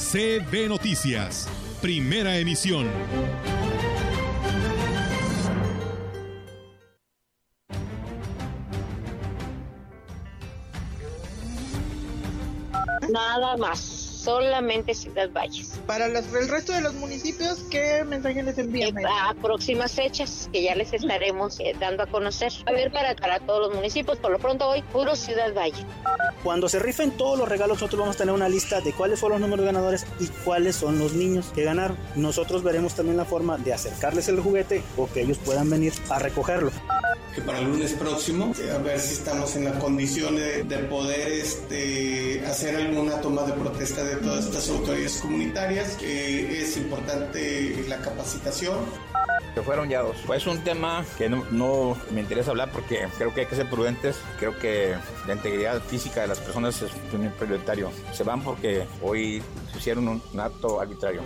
CB Noticias, primera emisión. Nada más solamente Ciudad Valles. Para el resto de los municipios, ¿qué mensaje les envían? Eh, a próximas fechas que ya les estaremos eh, dando a conocer. A ver, para, para todos los municipios, por lo pronto hoy, puro Ciudad Valle. Cuando se rifen todos los regalos, nosotros vamos a tener una lista de cuáles fueron los números de ganadores y cuáles son los niños que ganaron. Nosotros veremos también la forma de acercarles el juguete o que ellos puedan venir a recogerlo que para el lunes próximo, a ver si estamos en la condición de, poder este, hacer alguna toma de protesta de todas estas autoridades comunitarias. que es importante la capacitación. Que fueron ya dos. Pues es un tema que no, no, me interesa hablar porque creo que hay que ser prudentes. Creo que la integridad física de las personas es muy prioritario. Se van porque hoy hicieron un acto arbitrario.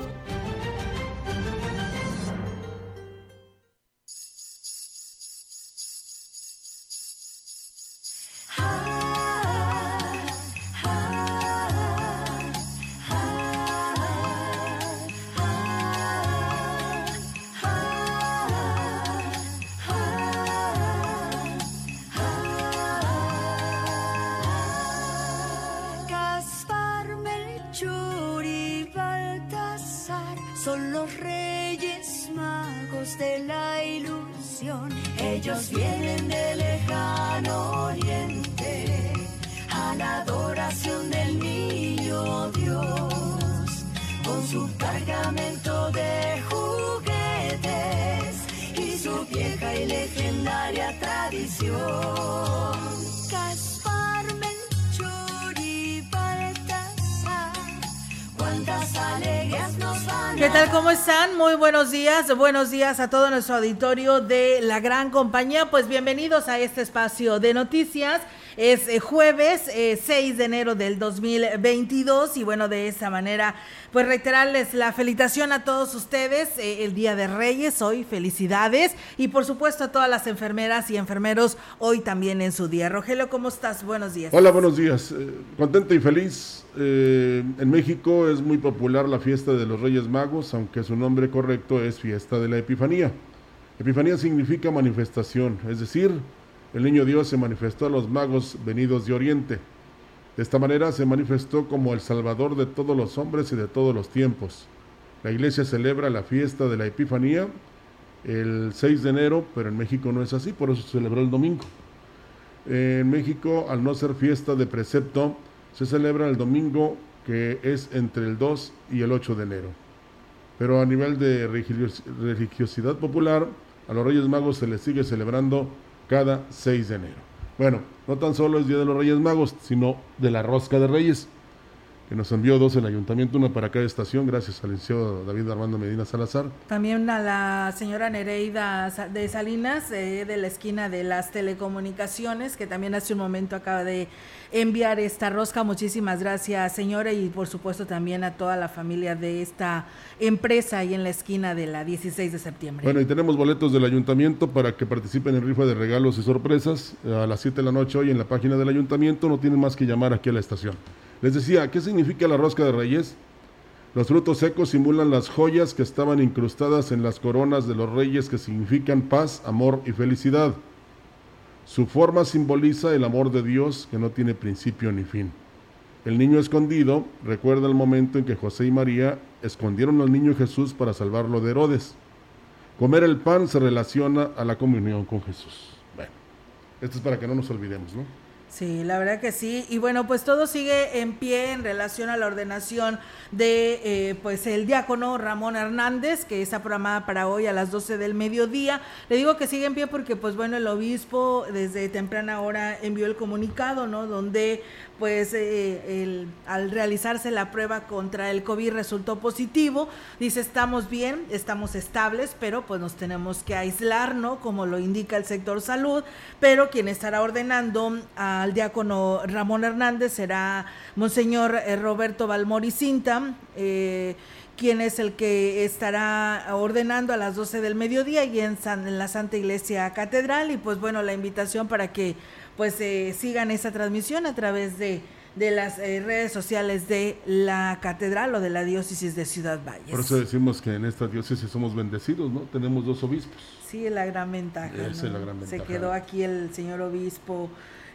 Ellos vienen de lejano oriente, a buenos días, buenos días a todo nuestro auditorio de la gran compañía. Pues bienvenidos a este espacio de noticias. Es eh, jueves 6 eh, de enero del 2022 y bueno, de esa manera, pues reiterarles la felicitación a todos ustedes eh, el Día de Reyes, hoy felicidades y por supuesto a todas las enfermeras y enfermeros hoy también en su día. Rogelio, ¿cómo estás? Buenos días. Hola, buenos días. contento y feliz. en México es muy popular la fiesta de los Reyes Magos, aunque su nombre correcto es fiesta de la Epifanía. Epifanía significa manifestación, es decir, el niño Dios se manifestó a los magos venidos de Oriente. De esta manera se manifestó como el Salvador de todos los hombres y de todos los tiempos. La iglesia celebra la fiesta de la Epifanía el 6 de enero, pero en México no es así, por eso se celebró el domingo. En México, al no ser fiesta de precepto, se celebra el domingo que es entre el 2 y el 8 de enero. Pero a nivel de religiosidad popular, a los Reyes Magos se les sigue celebrando cada 6 de enero. Bueno, no tan solo es Día de los Reyes Magos, sino de la Rosca de Reyes, que nos envió dos el ayuntamiento, una para cada estación, gracias al licenciado David Armando Medina Salazar. También a la señora Nereida de Salinas, eh, de la esquina de las telecomunicaciones, que también hace un momento acaba de enviar esta rosca. Muchísimas gracias, señora, y por supuesto también a toda la familia de esta empresa ahí en la esquina de la 16 de septiembre. Bueno, y tenemos boletos del ayuntamiento para que participen en rifa de regalos y sorpresas a las 7 de la noche hoy en la página del ayuntamiento. No tienen más que llamar aquí a la estación. Les decía, ¿qué significa la rosca de reyes? Los frutos secos simulan las joyas que estaban incrustadas en las coronas de los reyes que significan paz, amor y felicidad. Su forma simboliza el amor de Dios que no tiene principio ni fin. El niño escondido recuerda el momento en que José y María escondieron al niño Jesús para salvarlo de Herodes. Comer el pan se relaciona a la comunión con Jesús. Bueno, esto es para que no nos olvidemos, ¿no? Sí, la verdad que sí. Y bueno, pues todo sigue en pie en relación a la ordenación de eh, pues el diácono Ramón Hernández, que está programada para hoy a las 12 del mediodía. Le digo que sigue en pie porque pues bueno, el obispo desde temprana hora envió el comunicado, ¿no? Donde pues eh, al realizarse la prueba contra el COVID resultó positivo. Dice, estamos bien, estamos estables, pero pues nos tenemos que aislar, ¿no? Como lo indica el sector salud, pero quien estará ordenando al diácono Ramón Hernández será Monseñor eh, Roberto Balmori Cinta. Eh, quien es el que estará ordenando a las 12 del mediodía y en, en la Santa Iglesia Catedral. Y pues bueno, la invitación para que pues eh, sigan esa transmisión a través de, de las eh, redes sociales de la catedral o de la diócesis de Ciudad Valles. Por eso decimos que en esta diócesis somos bendecidos, ¿no? Tenemos dos obispos. Sí, la gran ventaja. es la gran ventaja. Se quedó aquí el señor obispo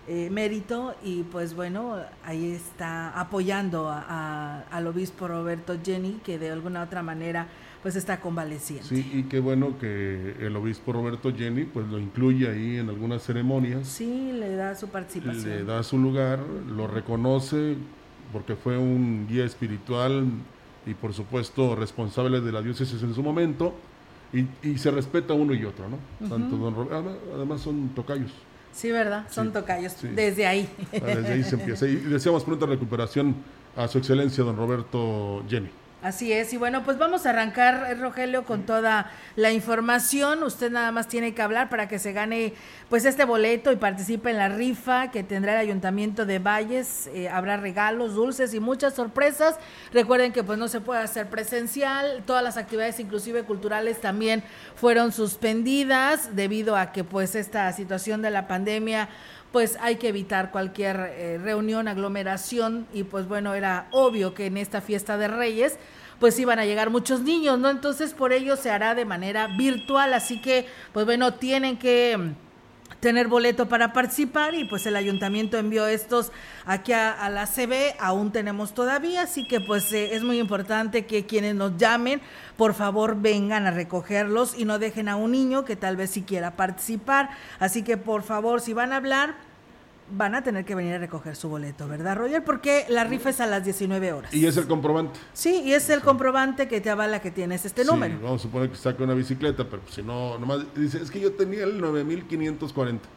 eh, mérito y pues bueno, ahí está apoyando a, al obispo Roberto Jenny, que de alguna otra manera pues está convaleciente. Sí, y qué bueno que el obispo Roberto Jenny pues lo incluye ahí en algunas ceremonias. Sí, le da su participación. Le da su lugar, lo reconoce porque fue un guía espiritual y por supuesto responsable de la diócesis en su momento y, y se respeta uno y otro, ¿no? Tanto don Roberto, además son tocayos. Sí, ¿verdad? Son tocayos. Desde ahí. Ah, desde ahí se empieza. Y deseamos pronta recuperación a su excelencia, don Roberto Jenny. Así es, y bueno, pues vamos a arrancar, Rogelio, con toda la información. Usted nada más tiene que hablar para que se gane pues este boleto y participe en la rifa que tendrá el Ayuntamiento de Valles. Eh, habrá regalos, dulces y muchas sorpresas. Recuerden que pues no se puede hacer presencial, todas las actividades, inclusive culturales, también fueron suspendidas debido a que pues esta situación de la pandemia pues hay que evitar cualquier eh, reunión, aglomeración y pues bueno, era obvio que en esta fiesta de Reyes pues iban a llegar muchos niños, ¿no? Entonces por ello se hará de manera virtual, así que pues bueno, tienen que tener boleto para participar y pues el ayuntamiento envió estos aquí a, la CB, aún tenemos todavía, así que pues eh, es muy importante que quienes nos llamen, por favor vengan a recogerlos y no dejen a un niño que tal vez si quiera participar, así que por favor si van a hablar, van a tener que venir a recoger su boleto, ¿verdad, Roger? Porque la rifa es a las 19 horas. Y es el comprobante. Sí, y es el comprobante que te avala que tienes este número. Vamos a suponer que saca una bicicleta, pero si no, nomás dice, es que yo tenía el 9540.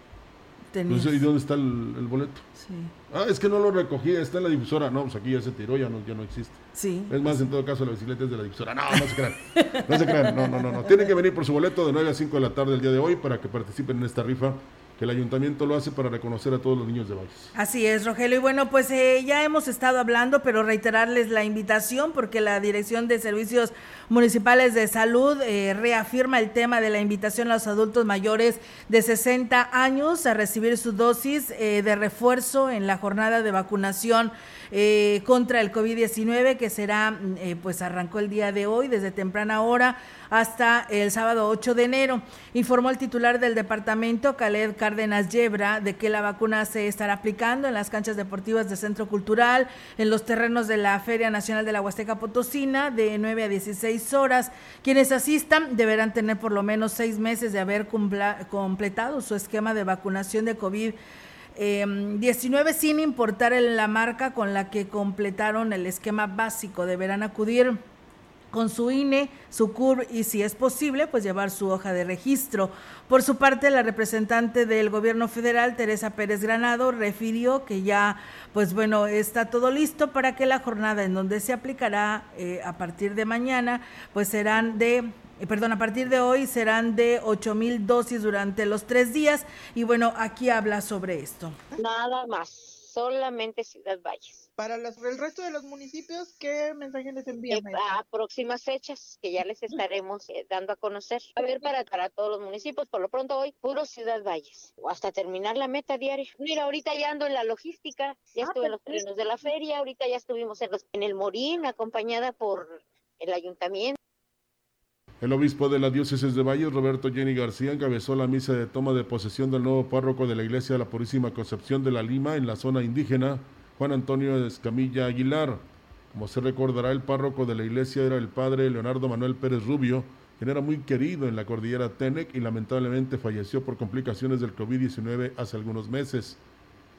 Entonces, ¿y dónde está el, boleto? Sí. Ah, es que no lo recogí, está en la difusora. No, pues aquí ya se tiró, ya no, ya no existe. Sí. Es más, en todo caso, la bicicleta es de la difusora. No, no se crean. No se crean. No, no, no, no. Tienen que venir por su boleto de 9 a 5 de la tarde el día de hoy para que participen en esta rifa el ayuntamiento lo hace para reconocer a todos los niños de Valles. Así es, Rogelio. Y bueno, pues eh, ya hemos estado hablando, pero reiterarles la invitación porque la Dirección de Servicios Municipales de Salud eh, reafirma el tema de la invitación a los adultos mayores de 60 años a recibir su dosis eh, de refuerzo en la jornada de vacunación contra el COVID-19 que será, pues arrancó el día de hoy desde temprana hora hasta el sábado 8 de enero. Informó el titular del departamento, Khaled Cárdenas Yebra, de que la vacuna se estará aplicando en las canchas deportivas del Centro Cultural, en los terrenos de la Feria Nacional de la Huasteca Potosina, de 9 a 16 Quienes asistan deberán tener por lo menos seis meses de haber completado su esquema de vacunación de COVID. 19 em, sin importar la marca con la que completaron el esquema básico. Deberán acudir con su INE, su CUR y si es posible, pues llevar su hoja de registro. Por su parte, la representante del gobierno federal, Teresa Pérez Granado, refirió que ya, pues bueno, está todo listo para que la jornada en donde se aplicará eh, a partir de mañana, pues serán de eh, perdón, a partir de hoy serán de 8 mil dosis durante los tres días. Y bueno, aquí habla sobre esto. Nada más, solamente Ciudad Valles para el resto de los municipios, ¿qué mensaje les envían? A próximas fechas que ya les estaremos eh, dando a conocer. A ver, para, para todos los municipios, por lo pronto hoy, puro Ciudad Valles, o hasta terminar la meta diaria. Mira, ahorita ya ando en la logística, ya ah, estuve en los terrenos de la feria, ahorita ya estuvimos en, en el Morín, acompañada por el ayuntamiento. El obispo de la diócesis de Valles, Roberto Jenny García, encabezó la misa de toma de posesión del nuevo párroco de la Iglesia de la Purísima Concepción de la Lima en la zona indígena Juan Antonio Escamilla Aguilar. Como se recordará, el párroco de la iglesia era el padre Leonardo Manuel Pérez Rubio, quien era muy querido en la cordillera Tenec y lamentablemente falleció por complicaciones del COVID-19 hace algunos meses.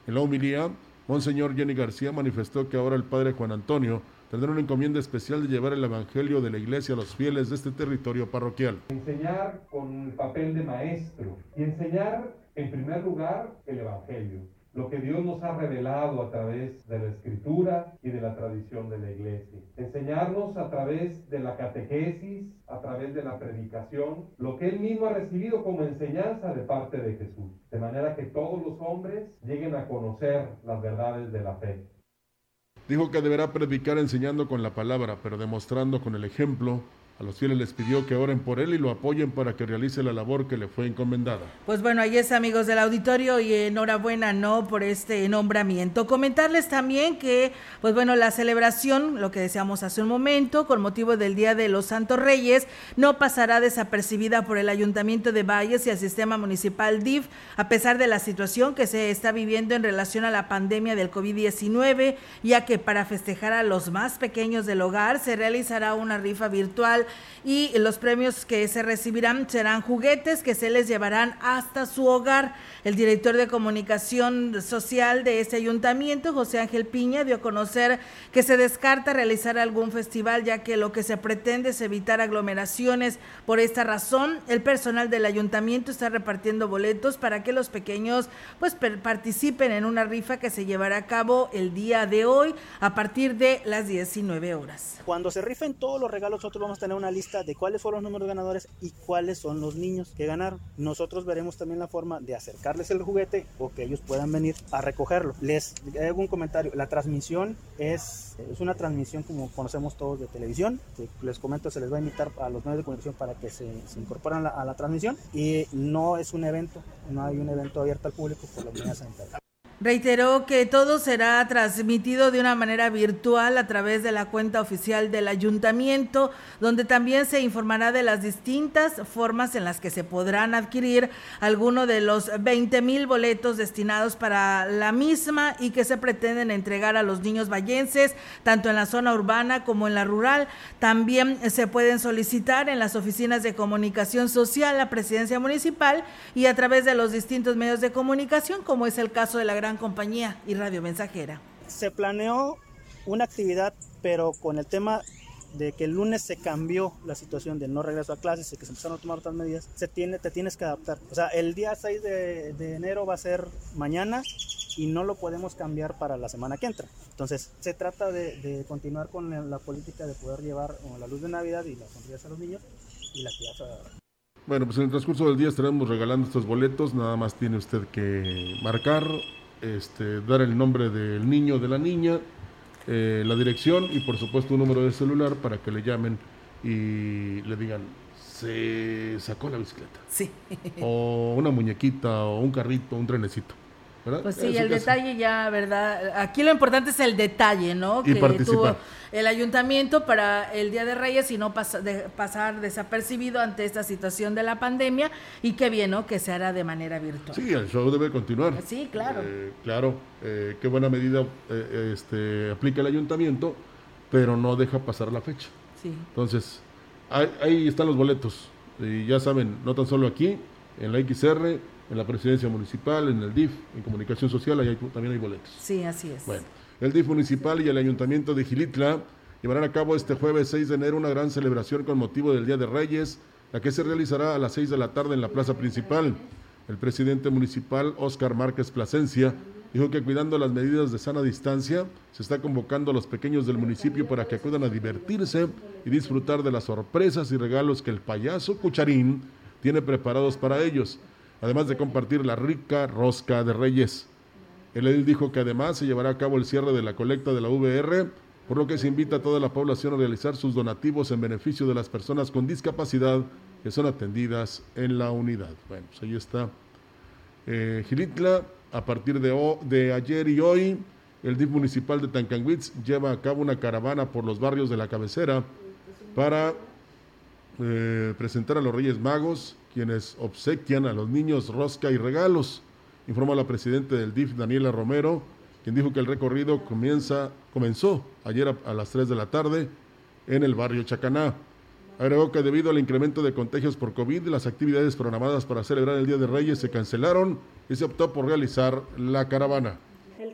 En la homilía, Monseñor Jenny García manifestó que ahora el padre Juan Antonio tendrá una encomienda especial de llevar el Evangelio de la Iglesia a los fieles de este territorio parroquial. Enseñar con el papel de maestro y enseñar en primer lugar el Evangelio lo que Dios nos ha revelado a través de la escritura y de la tradición de la iglesia. Enseñarnos a través de la catequesis, a través de la predicación, lo que Él mismo ha recibido como enseñanza de parte de Jesús. De manera que todos los hombres lleguen a conocer las verdades de la fe. Dijo que deberá predicar enseñando con la palabra, pero demostrando con el ejemplo a los fieles les pidió que oren por él y lo apoyen para que realice la labor que le fue encomendada. Pues bueno, ahí es amigos del auditorio y enhorabuena, ¿no? Por este nombramiento. Comentarles también que, pues bueno, la celebración, lo que decíamos hace un momento, con motivo del Día de los Santos Reyes, no pasará desapercibida por el Ayuntamiento de Valles y el Sistema Municipal DIF, a pesar de la situación que se está viviendo en relación a la pandemia del COVID-19, ya que para festejar a los más pequeños del hogar se realizará una rifa virtual y los premios que se recibirán serán juguetes que se les llevarán hasta su hogar. El director de comunicación social de este ayuntamiento, José Ángel Piña, dio a conocer que se descarta realizar algún festival ya que lo que se pretende es evitar aglomeraciones. Por esta razón, el personal del ayuntamiento está repartiendo boletos para que los pequeños pues participen en una rifa que se llevará a cabo el día de hoy a partir de las 19 horas. Cuando se rifen todos los regalos, nosotros vamos a tener una lista de cuáles fueron los números ganadores y cuáles son los niños que ganaron. Nosotros veremos también la forma de acercarles el juguete o que ellos puedan venir a recogerlo. Les hago un comentario. La transmisión es, es una transmisión como conocemos todos de televisión. les comento, se les va a invitar a los medios de comunicación para que se, se incorporen a la, transmisión. Y no es un evento, no hay un evento abierto al público por la unidad sanitaria. Reiteró que todo será transmitido de una manera virtual a través de la cuenta oficial del ayuntamiento, donde también se informará de las distintas formas en las que se podrán adquirir algunos de los 20 mil boletos destinados para la misma y que se pretenden entregar a los niños vallenses, tanto en la zona urbana como en la rural. También se pueden solicitar en las oficinas de comunicación social, la presidencia municipal y a través de los distintos medios de comunicación, como es el caso de la gran compañía y radio mensajera. Se planeó una actividad, pero con el tema de que el lunes se cambió la situación de no regreso a clases y que se empezaron a tomar otras medidas, se tiene, te tienes que adaptar. O sea, el día 6 de, enero va a ser mañana y no lo podemos cambiar para la semana que entra. Entonces, se trata de, continuar con la, política de poder llevar la luz de Navidad y las sonrisas a los niños y la actividad Bueno, pues en el transcurso del día estaremos regalando estos boletos, nada más tiene usted que marcar este, dar el nombre del niño de la niña, eh, la dirección y por supuesto un número de celular para que le llamen y le digan, se sacó la bicicleta. Sí. O una muñequita o un carrito, un trenecito. Pues sí, el detalle ya, ¿verdad? Aquí lo importante es el detalle, ¿no? Y que tuvo el ayuntamiento para el Día de Reyes y no pasar desapercibido ante esta situación de la pandemia y qué bien, ¿no? Que se hará de manera virtual. Sí, el show debe continuar. Sí, claro. Eh, claro, eh, qué buena medida eh, este, aplica el ayuntamiento, pero no deja pasar la fecha. Sí. Entonces, ahí, ahí están los boletos. Y ya saben, no tan solo aquí, en la XR, en la presidencia municipal, en el DIF, en comunicación social, ahí también hay boletos. Sí, así es. Bueno, el DIF municipal y el ayuntamiento de Gilitla llevarán a cabo este jueves 6 de enero una gran celebración con motivo del Día de Reyes, la que se realizará a las 6 de la tarde en la plaza principal. El presidente municipal, Óscar Márquez Plasencia, dijo que cuidando las medidas de sana distancia, se está convocando a los pequeños del municipio para que acudan a divertirse y disfrutar de las sorpresas y regalos que el payaso Cucharín tiene preparados para ellos además de compartir la rica rosca de Reyes. El dijo que además se llevará a cabo el cierre de la colecta de la VR, por lo que se invita a toda la población a realizar sus donativos en beneficio de las personas con discapacidad que son atendidas en la unidad. Bueno, pues ahí está. Eh, Gilitla, a partir de, de ayer y hoy, el DIF municipal de Tancanwitz lleva a cabo una caravana por los barrios de la cabecera para eh, presentar a los Reyes Magos quienes obsequian a los niños rosca y regalos, informó la presidenta del DIF, Daniela Romero, quien dijo que el recorrido comienza, comenzó ayer a, las 3 de la tarde en el barrio Chacaná. Agregó que debido al incremento de contagios por COVID, las actividades programadas para celebrar el Día de Reyes se cancelaron y se optó por realizar la caravana.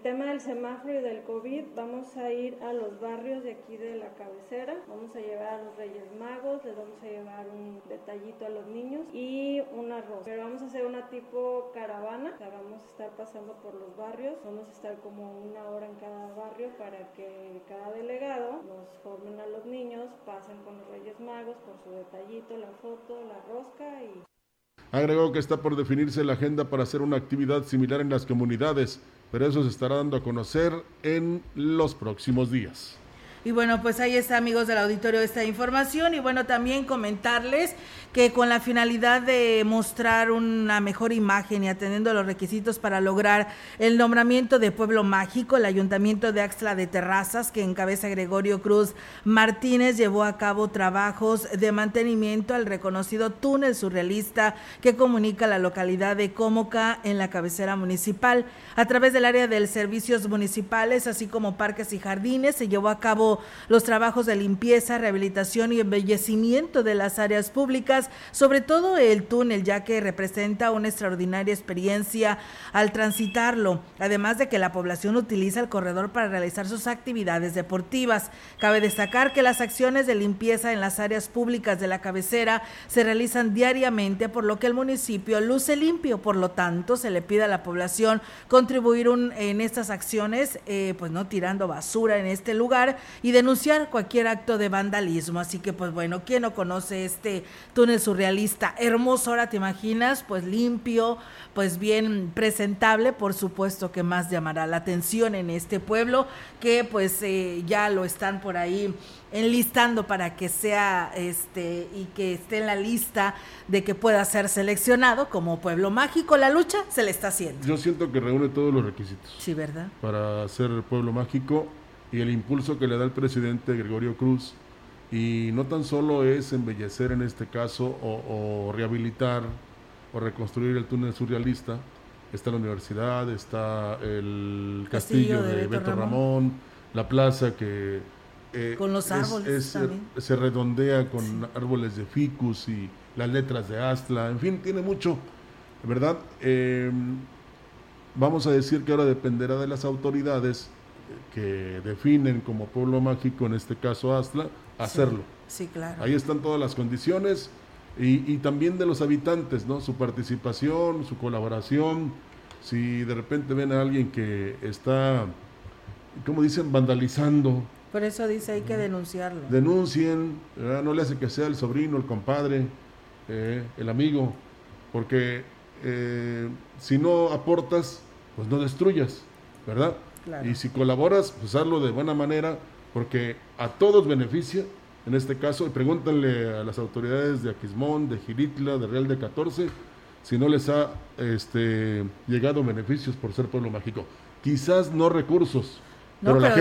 Tema del semáforo y del COVID, vamos a ir a los barrios de aquí de la cabecera, vamos a llevar a los Reyes Magos, les vamos a llevar un detallito a los niños y un arroz. Pero vamos a hacer una tipo caravana, o sea, vamos a estar pasando por los barrios, vamos a estar como una hora en cada barrio para que cada delegado nos formen a los niños, pasen con los Reyes Magos por su detallito, la foto, la rosca y Agregó que está por definirse la agenda para hacer una actividad similar en las comunidades, pero eso se estará dando a conocer en los próximos días. Y bueno, pues ahí está, amigos del auditorio, esta información. Y bueno, también comentarles que con la finalidad de mostrar una mejor imagen y atendiendo los requisitos para lograr el nombramiento de Pueblo Mágico, el Ayuntamiento de Axtla de Terrazas, que encabeza Gregorio Cruz Martínez, llevó a cabo trabajos de mantenimiento al reconocido túnel surrealista que comunica la localidad de Cómoca en la cabecera municipal. A través del área de servicios municipales, así como parques y jardines, se llevó a cabo los trabajos de limpieza, rehabilitación y embellecimiento de las áreas públicas, sobre todo el túnel, ya que representa una extraordinaria experiencia al transitarlo, además de que la población utiliza el corredor para realizar sus actividades deportivas. Cabe destacar que las acciones de limpieza en las áreas públicas de la cabecera se realizan diariamente, por lo que el municipio luce limpio, por lo tanto se le pide a la población contribuir en estas acciones, eh, pues no tirando basura en este lugar y denunciar cualquier acto de vandalismo. Así que, pues bueno, ¿quién no conoce este túnel surrealista? Hermoso, ahora te imaginas, pues limpio, pues bien presentable, por supuesto que más llamará la atención en este pueblo, que pues eh, ya lo están por ahí enlistando para que sea este y que esté en la lista de que pueda ser seleccionado como pueblo mágico. La lucha se le está haciendo. Yo siento que reúne todos los requisitos. Sí, ¿verdad? Para ser pueblo mágico y el impulso que le da el presidente Gregorio Cruz. Y no tan solo es embellecer en este caso o, rehabilitar o reconstruir el túnel surrealista, está la universidad, está el castillo, de, Beto, Ramón. la plaza que eh, con los árboles se redondea con árboles de ficus y las letras de Astla, en fin, tiene mucho, ¿verdad? Eh, vamos a decir que ahora dependerá de las autoridades que definen como pueblo mágico, en este caso Astla, hacerlo. Sí, claro. Ahí están todas las condiciones y, también de los habitantes, ¿no? Su participación, su colaboración. Si de repente ven a alguien que está, como dicen, vandalizando. Por eso dice hay que denunciarlo. Denuncien, no le hace que sea el sobrino, el compadre, eh, el amigo, porque eh, si no aportas, pues no destruyas, ¿verdad? Y si colaboras, pues hazlo de buena manera, porque a todos beneficia, en este caso, pregúntenle a las autoridades de Aquismón, de Giritla, de Real de 14, si no les ha este, llegado beneficios por ser pueblo mágico. Quizás no recursos, no, pero, la,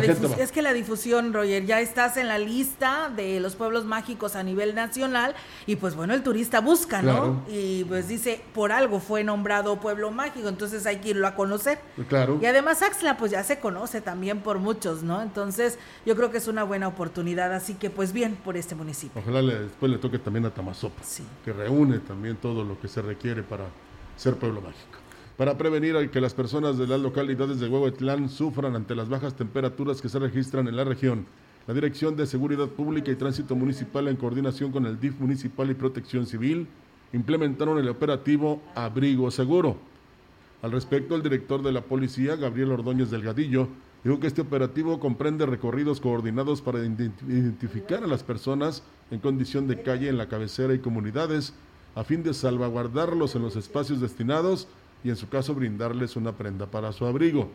gente, Es que la difusión, Roger, ya estás en la lista de los pueblos mágicos a nivel nacional y pues bueno, el turista busca, ¿no? Y pues dice, por algo fue nombrado pueblo mágico, entonces hay que irlo a conocer. Claro. Y además Axla pues ya se conoce también por muchos, ¿no? Entonces yo creo que es una buena oportunidad, así que pues bien por este municipio. Ojalá después le toque también a Tamazopa, que reúne también todo lo que se requiere para ser pueblo mágico para prevenir que las personas de las localidades de Huehuetlán sufran ante las bajas temperaturas que se registran en la región. La Dirección de Seguridad Pública y Tránsito Municipal, en coordinación con el DIF Municipal y Protección Civil, implementaron el operativo Abrigo Seguro. Al respecto, el director de la policía, Gabriel Ordóñez Delgadillo, dijo que este operativo comprende recorridos coordinados para identificar a las personas en condición de calle en la cabecera y comunidades, a fin de salvaguardarlos en los espacios destinados y en su caso brindarles una prenda para su abrigo.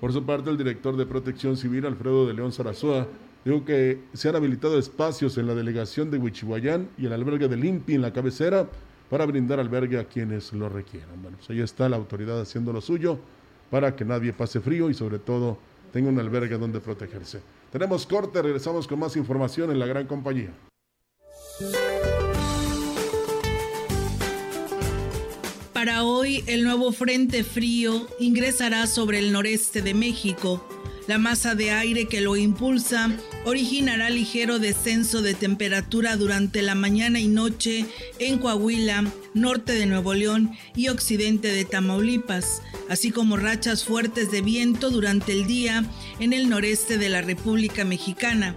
Por su parte, el director de Protección Civil, Alfredo de León Sarazoa, dijo que se han habilitado espacios en la delegación de Huichihuayán y el albergue de Limpi en la cabecera para brindar albergue a quienes lo requieran. Bueno, pues ahí está la autoridad haciendo lo suyo para que nadie pase frío y sobre todo tenga un albergue donde protegerse. Tenemos corte, regresamos con más información en la gran compañía. Para hoy, el nuevo frente frío ingresará sobre el noreste de México. La masa de aire que lo impulsa originará ligero descenso de temperatura durante la mañana y noche en Coahuila, norte de Nuevo León y occidente de Tamaulipas, así como rachas fuertes de viento durante el día en el noreste de la República Mexicana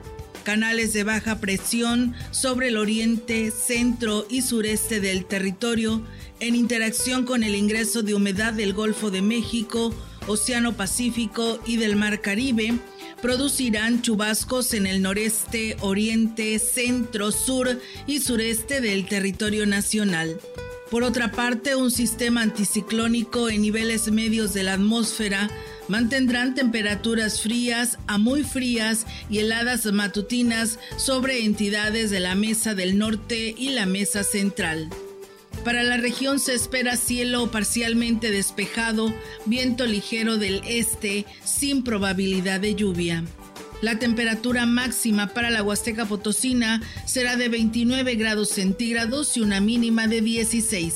canales de baja presión sobre el oriente, centro y sureste del territorio, en interacción con el ingreso de humedad del Golfo de México, Océano Pacífico y del Mar Caribe, producirán chubascos en el noreste, oriente, centro, sur y sureste del territorio nacional. Por otra parte, un sistema anticiclónico en niveles medios de la atmósfera mantendrán temperaturas frías a muy frías y heladas matutinas sobre entidades de la Mesa del Norte y la Mesa Central. Para la región se espera cielo parcialmente despejado, viento ligero del este, sin probabilidad de lluvia. La temperatura máxima para la Huasteca Potosina será de 29 grados centígrados y una mínima de 16.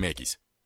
Ptolemekis.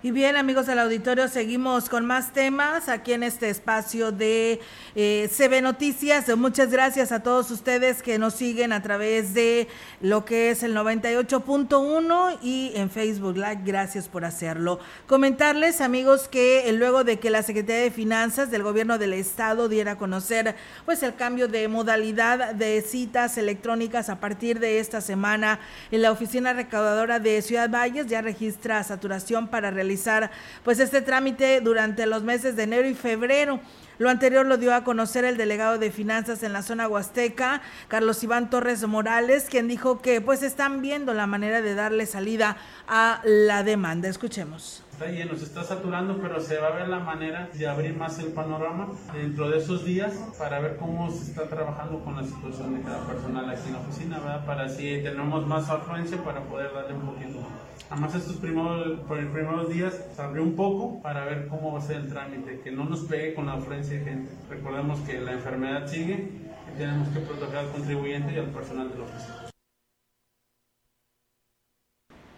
Y bien, amigos del auditorio, seguimos con más temas aquí en este espacio de eh, CB Noticias. Muchas gracias a todos ustedes que nos siguen a través de lo que es el 98.1 y en Facebook Live. Gracias por hacerlo. Comentarles, amigos, que luego de que la Secretaría de Finanzas del Gobierno del Estado diera a conocer pues el cambio de modalidad de citas electrónicas a partir de esta semana en la Oficina Recaudadora de Ciudad Valles ya registra saturación para realizar realizar pues este trámite durante los meses de enero y febrero. Lo anterior lo dio a conocer el delegado de finanzas en la zona huasteca, Carlos Iván Torres Morales, quien dijo que pues están viendo la manera de darle salida a la demanda. Escuchemos está lleno, se está saturando, pero se va a ver la manera de abrir más el panorama dentro de esos días para ver cómo se está trabajando con la situación de cada personal aquí en la oficina, ¿verdad? Para así tenemos más afluencia para poder darle un poquito más. Además estos primeros, por los primeros días se abrió un poco para ver cómo va a ser el trámite, que no nos pegue con la afluencia de gente. Recordemos que la enfermedad sigue y tenemos que proteger al contribuyente y al personal de la oficina.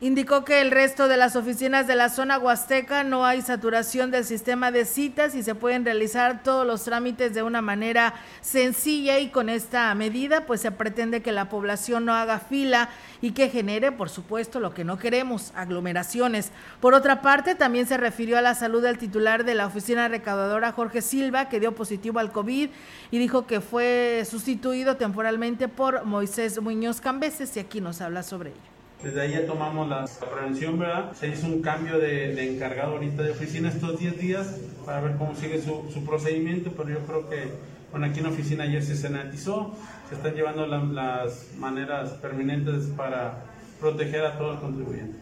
Indicó que el resto de las oficinas de la zona huasteca no hay saturación del sistema de citas y se pueden realizar todos los trámites de una manera sencilla y con esta medida pues se pretende que la población no haga fila y que genere por supuesto lo que no queremos, aglomeraciones. Por otra parte también se refirió a la salud del titular de la oficina recaudadora Jorge Silva que dio positivo al COVID y dijo que fue sustituido temporalmente por Moisés Muñoz Cambeses y aquí nos habla sobre ello. Desde ahí ya tomamos la prevención, ¿verdad? Se hizo un cambio de, encargado ahorita de oficina estos 10 días para ver cómo sigue su, procedimiento, pero yo creo que, bueno, aquí en la oficina ayer se sanatizó, se están llevando las maneras permanentes para proteger a todo el contribuyente.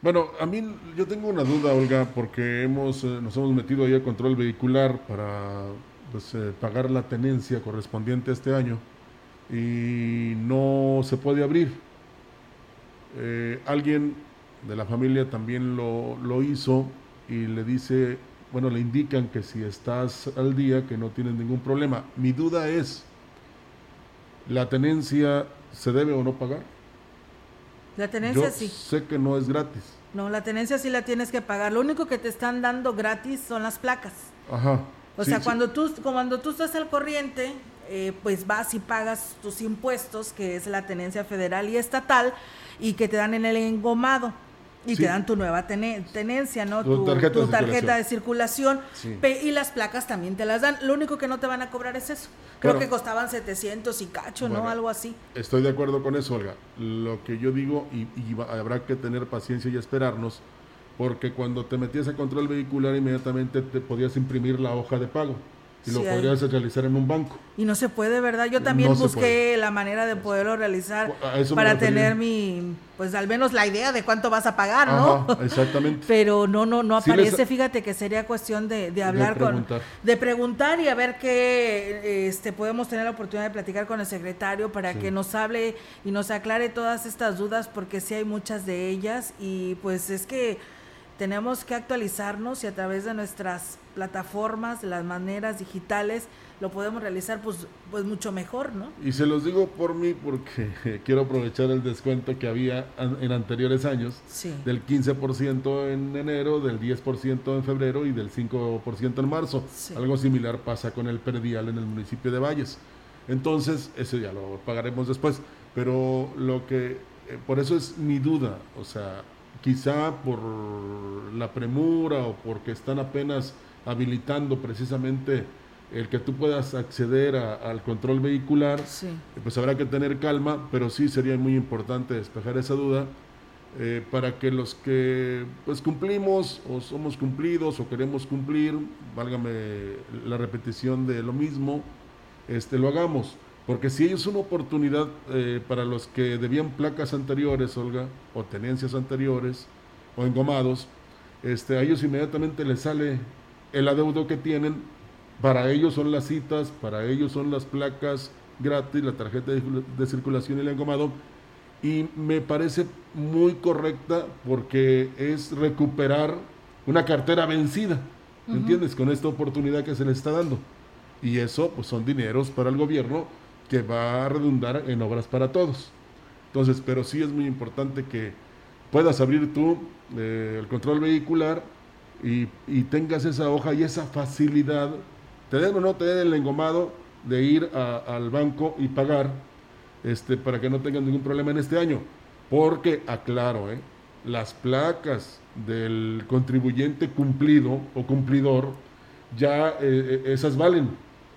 Bueno, a mí yo tengo una duda, Olga, porque hemos, eh, nos hemos metido ahí a control vehicular para pues, eh, pagar la tenencia correspondiente este año y no se puede abrir eh, alguien de la familia también lo, lo, hizo y le dice, bueno, le indican que si estás al día, que no tienes ningún problema. Mi duda es, ¿la tenencia se debe o no pagar? La tenencia Yo sí. Sé que no es gratis. No, la tenencia sí la tienes que pagar. Lo único que te están dando gratis son las placas. Ajá. O sea, cuando tú cuando tú estás al corriente, eh, pues vas y pagas tus impuestos, que es la tenencia federal y estatal, y que te dan en el engomado y te dan tu nueva tenencia, ¿no? Tu, tarjeta, de circulación, y las placas también te las dan. Lo único que no te van a cobrar es eso. Creo que costaban 700 y cacho, ¿no? Algo así. Estoy de acuerdo con eso, Olga. Lo que yo digo, y, habrá que tener paciencia y esperarnos, porque cuando te metías a control vehicular, inmediatamente te podías imprimir la hoja de pago y lo podrías realizar en un banco. Y no se puede, ¿verdad? Yo también busqué la manera de poderlo realizar para tener mi, pues al menos la idea de cuánto vas a pagar, ¿no? exactamente. Pero no, no, no aparece, fíjate que sería cuestión de, de hablar con, de preguntar y a ver qué, este, podemos tener la oportunidad de platicar con el secretario para que nos hable y nos aclare todas estas dudas, porque sí hay muchas de ellas y pues es que tenemos que actualizarnos y a través de nuestras plataformas, las maneras digitales, lo podemos realizar pues, pues mucho mejor, ¿no? Y se los digo por mí porque quiero aprovechar el descuento que había en anteriores años, del 15% en enero, del 10% en febrero y del 5% en marzo. Algo similar pasa con el perdial en el municipio de Valles. Entonces, eso ya lo pagaremos después, pero lo que, eh, por eso es mi duda, o sea, quizá por la premura o porque están apenas habilitando precisamente el que tú puedas acceder al control vehicular, pues habrá que tener calma, pero sí sería muy importante despejar esa duda eh, para que los que pues cumplimos o somos cumplidos o queremos cumplir, válgame la repetición de lo mismo, este, lo hagamos. Porque si es una oportunidad eh, para los que debían placas anteriores, Olga, o tenencias anteriores, o engomados, este, a ellos inmediatamente les sale el adeudo que tienen, para ellos son las citas, para ellos son las placas gratis, la tarjeta de, circulación y el engomado, y me parece muy correcta porque es recuperar una cartera vencida, ¿entiendes? Con esta oportunidad que se les está dando. Y eso pues son dineros para el gobierno que va a redundar en obras para todos. Entonces, pero sí es muy importante que puedas abrir tú eh, el control vehicular y, tengas esa hoja y esa facilidad, te den o no te den el engomado de ir al banco y pagar este, para que no tengan ningún problema en este año. Porque, aclaro, ¿eh? las placas del contribuyente cumplido o cumplidor, ya eh, eh, esas valen.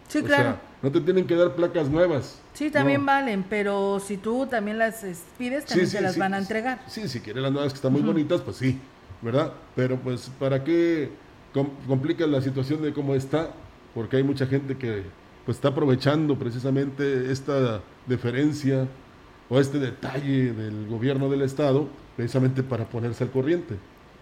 Sí, claro. No te tienen que dar placas nuevas. Sí, también valen, pero si tú también las pides, también te las van a entregar. Sí, si quieres las nuevas que están muy bonitas, pues sí. ¿verdad? Pero pues, ¿para qué complicas la situación de cómo está? porque hay mucha gente que pues está aprovechando precisamente esta deferencia o este detalle del gobierno del estado precisamente para ponerse al corriente.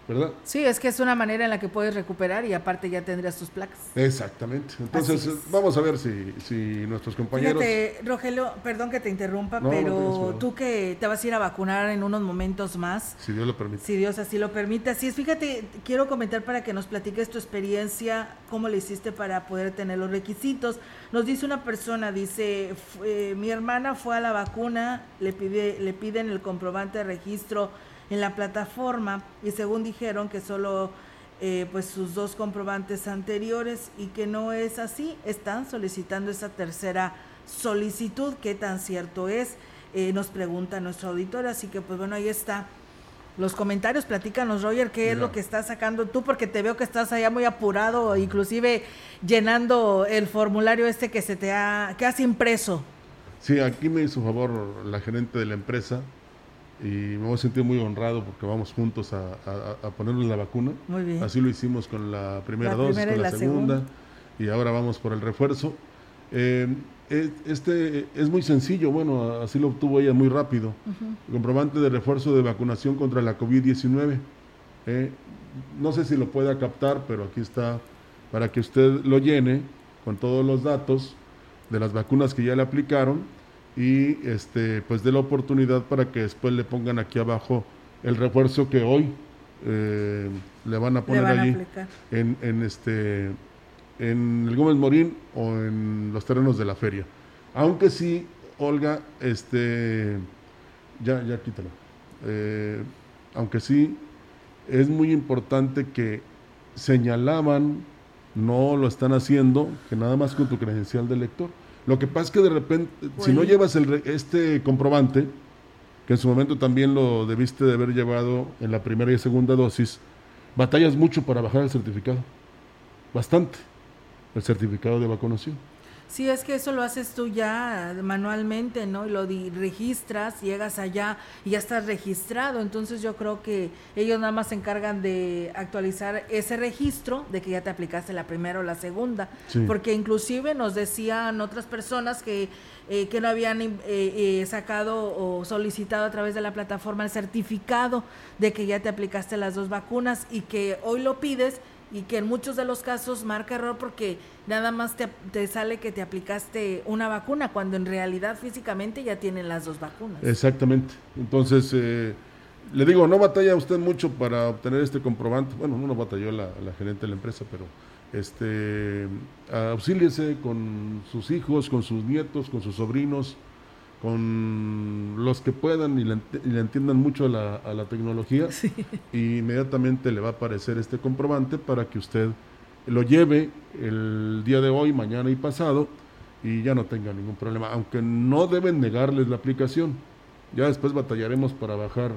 ¿Verdad? Sí, es que es una manera en la que puedes recuperar y aparte ya tendrías tus placas. Exactamente. Entonces, vamos a ver si, si nuestros compañeros... Fíjate, Rogelio, perdón que te interrumpa, pero tú que te vas a ir a vacunar en unos momentos más. Si Dios lo permite. Si Dios así lo permite. Así es, fíjate, quiero comentar para que nos platiques tu experiencia, cómo le hiciste para poder tener los requisitos. Nos dice una persona, dice, eh, mi hermana fue a la vacuna, le, pide, le piden el comprobante de registro en la plataforma y según dijeron que solo eh, pues sus dos comprobantes anteriores y que no es así, están solicitando esa tercera solicitud, qué tan cierto es, eh, nos pregunta nuestro auditor, así que pues bueno, ahí está. Los comentarios, platícanos, Roger, qué es lo que estás sacando tú, porque te veo que estás allá muy apurado, inclusive llenando el formulario este que se te ha, que has impreso. Sí, aquí me hizo favor la gerente de la empresa, y me voy a sentir muy honrado porque vamos juntos a, a, ponernos la vacuna. Muy bien. Así lo hicimos con la primera dosis, con la, segunda, y ahora vamos por el refuerzo. Eh, este es muy sencillo, bueno, así lo obtuvo ella muy rápido. Comprobante de refuerzo de vacunación contra la COVID-19. Eh, no sé si lo pueda captar, pero aquí está para que usted lo llene con todos los datos de las vacunas que ya le aplicaron y este pues dé la oportunidad para que después le pongan aquí abajo el refuerzo que hoy eh, le van a poner allí en, en, este en el Gómez Morín o en los terrenos de la feria. Aunque sí Olga este ya ya quítalo. Eh, aunque sí es muy importante que señalaban no lo están haciendo que nada más con tu credencial de lector lo que pasa es que de repente, si no llevas el, este comprobante, que en su momento también lo debiste de haber llevado en la primera y segunda dosis, batallas mucho para bajar el certificado. Bastante. El certificado de vacunación. Sí, es que eso lo haces tú ya manualmente, ¿no? Y lo registras, llegas allá y ya estás registrado. Entonces yo creo que ellos nada más se encargan de actualizar ese registro de que ya te aplicaste la primera o la segunda. Porque inclusive nos decían otras personas que, eh, que no habían eh, eh, sacado o solicitado a través de la plataforma el certificado de que ya te aplicaste las dos vacunas y que hoy lo pides y que en muchos de los casos marca error porque nada más te, sale que te aplicaste una vacuna cuando en realidad físicamente ya tienen las dos vacunas. Exactamente. Entonces, eh, le digo, no batalla usted mucho para obtener este comprobante. Bueno, no lo batalló la, la gerente de la empresa, pero este auxíliese con sus hijos, con sus nietos, con sus sobrinos con los que puedan y le, entiendan mucho a la, a la tecnología, y inmediatamente le va a aparecer este comprobante para que usted lo lleve el día de hoy, mañana y pasado y ya no tenga ningún problema, aunque no deben negarles la aplicación. Ya después batallaremos para bajar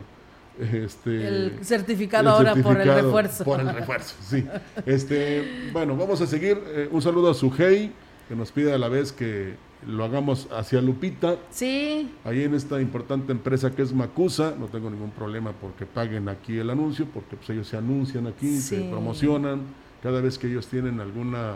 este el certificado ahora por el refuerzo. Por el refuerzo, sí. Este, bueno, vamos a seguir. Eh, un saludo a Sujei, que nos pide a la vez que lo hagamos hacia Lupita. Sí. Ahí en esta importante empresa que es Macusa, no tengo ningún problema porque paguen aquí el anuncio, porque pues ellos se anuncian aquí, se promocionan, cada vez que ellos tienen alguna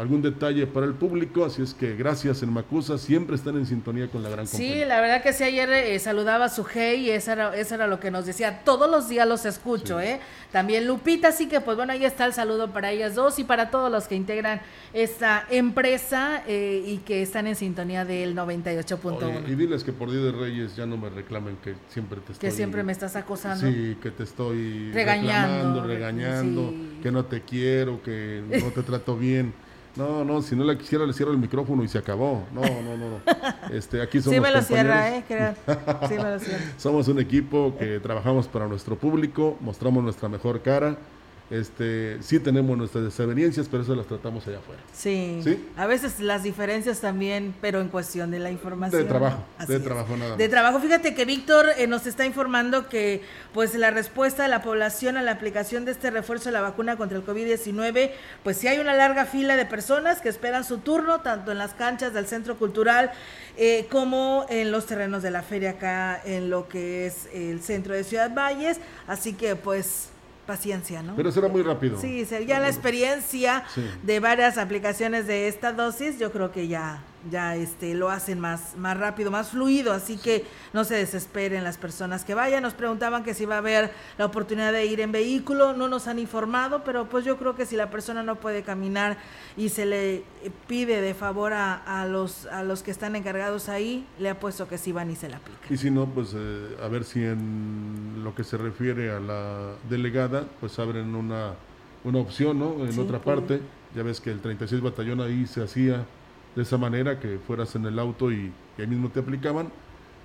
algún detalle para el público, así es que gracias en Macusa, siempre están en sintonía con la gran compañía. Sí, la verdad que sí, ayer eh, saludaba a su hey y eso era, eso era lo que nos decía, todos los días los escucho, ¿eh? También Lupita, así que pues bueno, ahí está el saludo para ellas dos y para todos los que integran esta empresa eh, y que están en sintonía del 98.1. Y diles que por Día de Reyes ya no me reclamen que siempre te estoy... Que siempre me estás acosando. Sí, que te estoy regañando, regañando, que no te quiero, que no te trato bien. No, no, si no la quisiera le cierro el micrófono y se acabó. No, no, no, no. Este, aquí somos Sí me lo cierra, eh, Sí me lo cierra. somos un equipo que trabajamos para nuestro público, mostramos nuestra mejor cara este, sí tenemos nuestras desavenencias, pero eso las tratamos allá afuera. Sí. A veces las diferencias también, pero en cuestión de la información. De trabajo, de trabajo nada más. De trabajo. Fíjate que Víctor eh, nos está informando que pues la respuesta de la población a la aplicación de este refuerzo de la vacuna contra el COVID-19, pues sí hay una larga fila de personas que esperan su turno, tanto en las canchas del Centro Cultural eh, como en los terrenos de la feria acá en lo que es el centro de Ciudad Valles. Así que pues paciencia, ¿no? Pero será muy rápido. Sí, ya la experiencia Sí. de varias aplicaciones de esta dosis, yo creo que ya, ya este, lo hacen más, más rápido, más fluido, así que no se desesperen las personas que vayan. Nos preguntaban que si va a haber la oportunidad de ir en vehículo, no nos han informado, pero pues yo creo que si la persona no puede caminar y se le eh, pide de favor a, a los, a los que están encargados ahí, le apuesto que sí van y se la aplican. Y si no, pues eh, a ver si en lo que se refiere a la delegada, pues abren una, una opción, ¿no? En Sí, otra parte. Ya ves que el 36 batallón ahí se hacía de esa manera, que fueras en el auto y, y ahí mismo te aplicaban.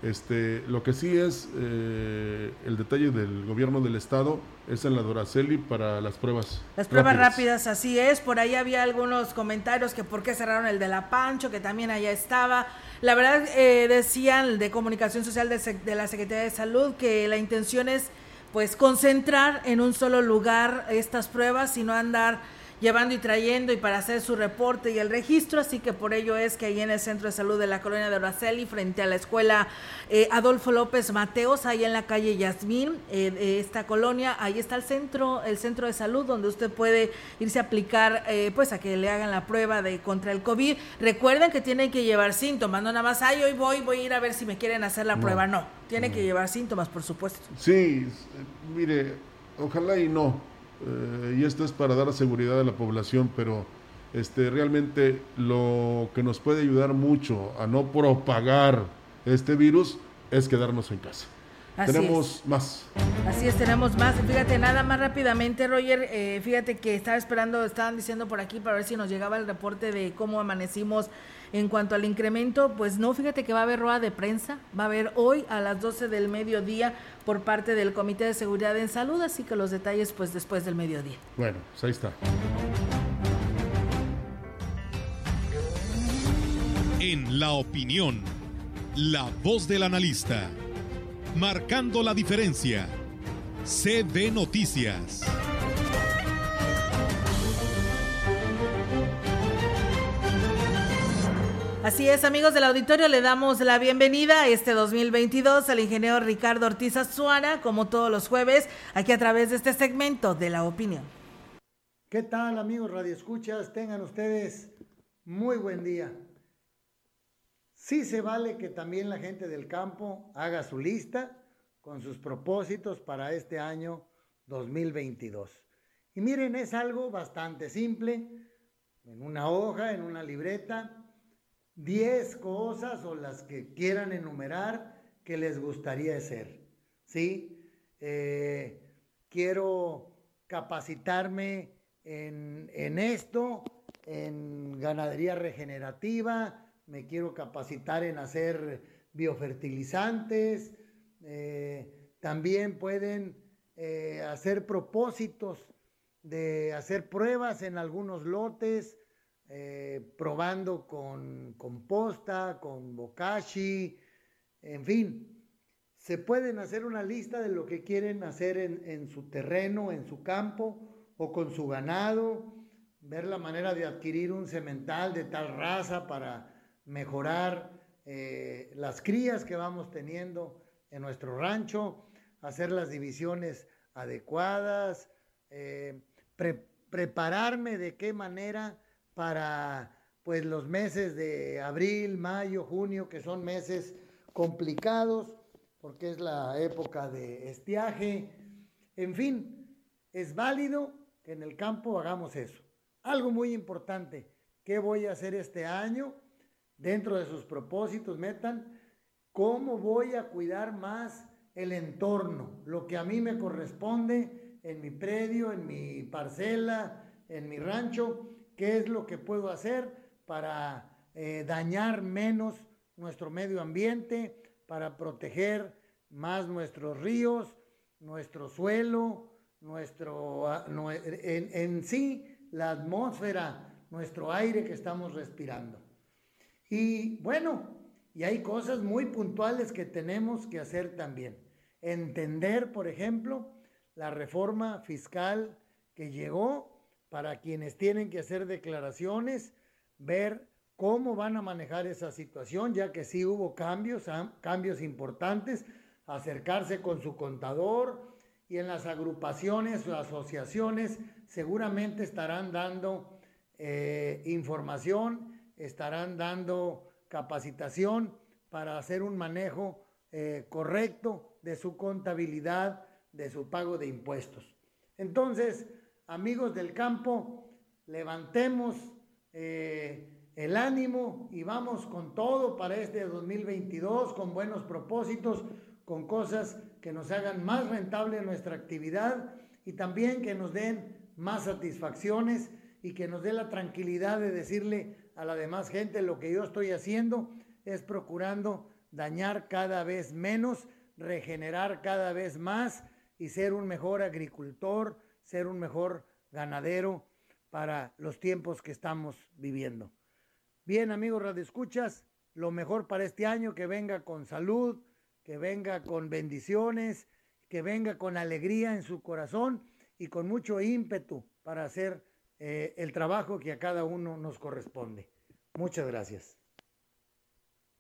Este, lo que sí es eh, el detalle del gobierno del estado es en la Doraceli para las pruebas. Las pruebas rápidas. rápidas, así es. Por ahí había algunos comentarios que por qué cerraron el de la Pancho, que también allá estaba. La verdad, eh, decían de Comunicación Social de, de la Secretaría de Salud que la intención es pues concentrar en un solo lugar estas pruebas y no andar llevando y trayendo y para hacer su reporte y el registro, así que por ello es que ahí en el Centro de Salud de la Colonia de Braceli, frente a la escuela eh, Adolfo López Mateos, ahí en la calle Yasmín, eh, de esta colonia, ahí está el centro, el centro de salud donde usted puede irse a aplicar, eh, pues a que le hagan la prueba de contra el COVID. Recuerden que tienen que llevar síntomas, no nada más, ay, hoy voy, voy a ir a ver si me quieren hacer la No. prueba, no, tienen que llevar síntomas, por supuesto. Sí, s- mire, ojalá y no. Eh, y esto es para dar seguridad a la población, pero este realmente lo que nos puede ayudar mucho a no propagar este virus es quedarnos en casa. Así Tenemos más. Así es, tenemos más. Fíjate, nada más rápidamente, Roger, eh, fíjate que estaba esperando, estaban diciendo por aquí para ver si nos llegaba el reporte de cómo amanecimos en cuanto al incremento. Pues no, fíjate que va a haber rueda de prensa, va a haber hoy a las 12 del mediodía por parte del Comité de Seguridad en Salud, así que los detalles pues después del mediodía. Bueno, pues ahí está. En la opinión, la voz del analista, marcando la diferencia. CB Noticias. Así es, amigos del auditorio, le damos la bienvenida a este 2022 al ingeniero Ricardo Ortiz Azuara, como todos los jueves, aquí a través de este segmento de la opinión. ¿Qué tal amigos radioescuchas? Tengan ustedes muy buen día. Sí se vale que también la gente del campo haga su lista con sus propósitos para este año 2022. Y miren, es algo bastante simple, en una hoja, en una libreta, 10 cosas o las que quieran enumerar que les gustaría hacer. ¿Sí? Eh, quiero capacitarme en, en esto, en ganadería regenerativa, me quiero capacitar en hacer biofertilizantes, eh, también pueden eh, hacer propósitos de hacer pruebas en algunos lotes, eh, probando con composta, con bokashi, en fin, se pueden hacer una lista de lo que quieren hacer en, su terreno, en su campo o con su ganado, ver la manera de adquirir un semental de tal raza para mejorar eh, las crías que vamos teniendo en nuestro rancho, hacer las divisiones adecuadas, eh, pre- prepararme de qué manera para pues los meses de abril, mayo, junio, que son meses complicados, porque es la época de estiaje. En fin, es válido que en el campo hagamos eso. Algo muy importante, ¿qué voy a hacer este año? Dentro de sus propósitos, metan, ¿cómo voy a cuidar más el entorno? Lo que a mí me corresponde en mi predio, en mi parcela, en mi rancho, ¿qué es lo que puedo hacer para eh, dañar menos nuestro medio ambiente, para proteger más nuestros ríos, nuestro suelo, nuestro, ah, en, en sí la atmósfera, nuestro aire que estamos respirando. Y bueno, y hay cosas muy puntuales que tenemos que hacer también. Entender, por ejemplo, la reforma fiscal que llegó para quienes tienen que hacer declaraciones, ver cómo van a manejar esa situación, ya que sí hubo cambios, cambios importantes, acercarse con su contador y en las agrupaciones o asociaciones seguramente estarán dando eh, información, estarán dando capacitación para hacer un manejo eh, correcto de su contabilidad, de su pago de impuestos. Entonces, amigos del campo, levantemos eh, el ánimo y vamos con todo para este 2022, con buenos propósitos, con cosas que nos hagan más rentable nuestra actividad y también que nos den más satisfacciones y que nos dé la tranquilidad de decirle a la demás gente lo que yo estoy haciendo es procurando dañar cada vez menos, regenerar cada vez más y ser un mejor agricultor, ser un mejor ganadero para los tiempos que estamos viviendo. Bien, amigos Escuchas, lo mejor para este año, que venga con salud, que venga con bendiciones, que venga con alegría en su corazón y con mucho ímpetu para hacer eh, el trabajo que a cada uno nos corresponde. Muchas gracias.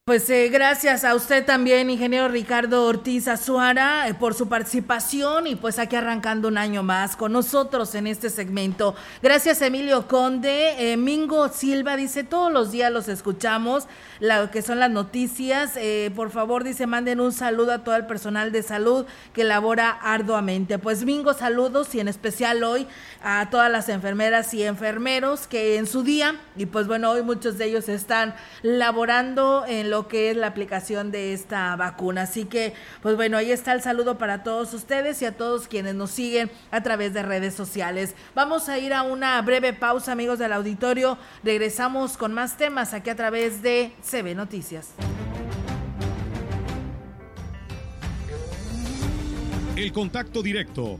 Pues eh, gracias a usted también, ingeniero Ricardo Ortiz Azuara, eh, por su participación y pues aquí arrancando un año más con nosotros en este segmento. Gracias Emilio Conde, eh, Mingo Silva dice, todos los días los escuchamos, lo que son las noticias. por favor, dice, manden un saludo a todo el personal de salud que labora arduamente. Pues Mingo, saludos y en especial hoy a todas las enfermeras y enfermeros que en su día, y pues bueno, hoy muchos de ellos están laborando en lo que es la aplicación de esta vacuna. Así que, pues bueno, ahí está el saludo para todos ustedes y a todos quienes nos siguen a través de redes sociales. Vamos a ir a una breve pausa, amigos del auditorio. Regresamos con más temas aquí a través de CB Noticias. El contacto directo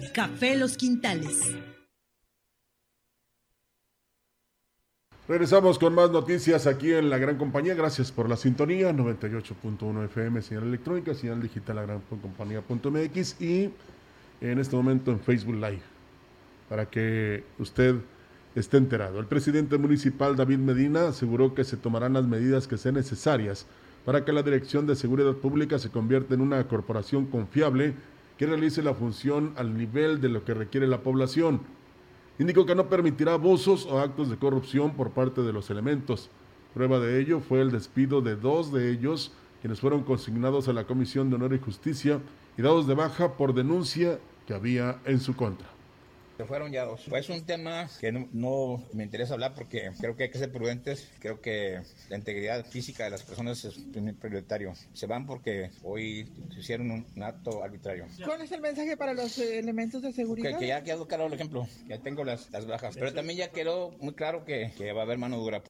Café Los Quintales. Regresamos con más noticias aquí en la gran compañía. Gracias por la sintonía. 98.1 FM, señal electrónica, señal digital, la gran y en este momento en Facebook Live para que usted esté enterado. El presidente municipal David Medina aseguró que se tomarán las medidas que sean necesarias para que la Dirección de Seguridad Pública se convierta en una corporación confiable que realice la función al nivel de lo que requiere la población. Indicó que no permitirá abusos o actos de corrupción por parte de los elementos. Prueba de ello fue el despido de dos de ellos, quienes fueron consignados a la Comisión de Honor y Justicia y dados de baja por denuncia que había en su contra. Se fueron ya dos. Pues es un tema que no, no me interesa hablar porque creo que hay que ser prudentes. Creo que la integridad física de las personas es prioritario. Se van porque hoy hicieron un, un acto arbitrario. ¿Cuál es el mensaje para los eh, elementos de seguridad? Que, que ya quedó claro el ejemplo. Ya tengo las, las bajas. Pero también ya quedó muy claro que, que va a haber mano dura.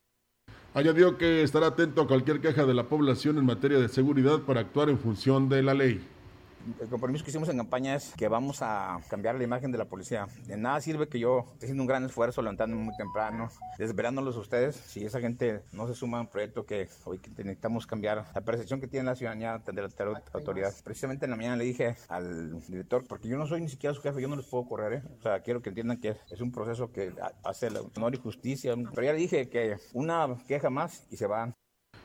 Añadió que estará atento a cualquier queja de la población en materia de seguridad para actuar en función de la ley. El compromiso que hicimos en campaña es que vamos a cambiar la imagen de la policía. De nada sirve que yo esté haciendo un gran esfuerzo, levantándome muy temprano, desvelándolos a ustedes, si esa gente no se suma a un proyecto que hoy necesitamos cambiar la percepción que tiene la ciudadanía de la autoridad. Precisamente en la mañana le dije al director, porque yo no soy ni siquiera su jefe, yo no les puedo correr, ¿eh? o sea, quiero que entiendan que es un proceso que hace honor y justicia, pero ya le dije que una queja más y se van.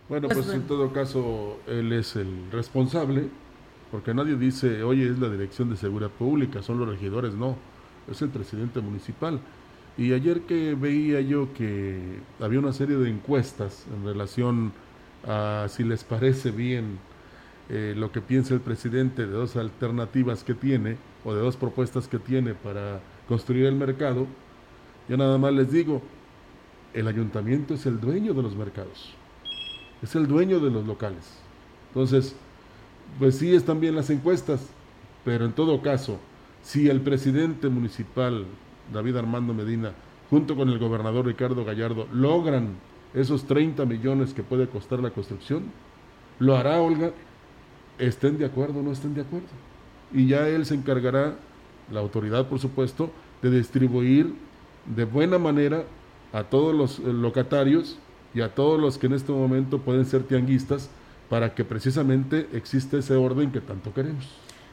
Bueno, pues en todo caso, él es el responsable porque nadie dice, oye, es la Dirección de Seguridad Pública, son los regidores, no, es el presidente municipal. Y ayer que veía yo que había una serie de encuestas en relación a si les parece bien eh, lo que piensa el presidente de dos alternativas que tiene o de dos propuestas que tiene para construir el mercado, yo nada más les digo, el ayuntamiento es el dueño de los mercados, es el dueño de los locales. Entonces, pues sí están bien las encuestas, pero en todo caso, si el presidente municipal, David Armando Medina, junto con el gobernador Ricardo Gallardo, logran esos 30 millones que puede costar la construcción, lo hará Olga, estén de acuerdo o no estén de acuerdo. Y ya él se encargará, la autoridad por supuesto, de distribuir de buena manera a todos los eh, locatarios y a todos los que en este momento pueden ser tianguistas para que precisamente exista ese orden que tanto queremos.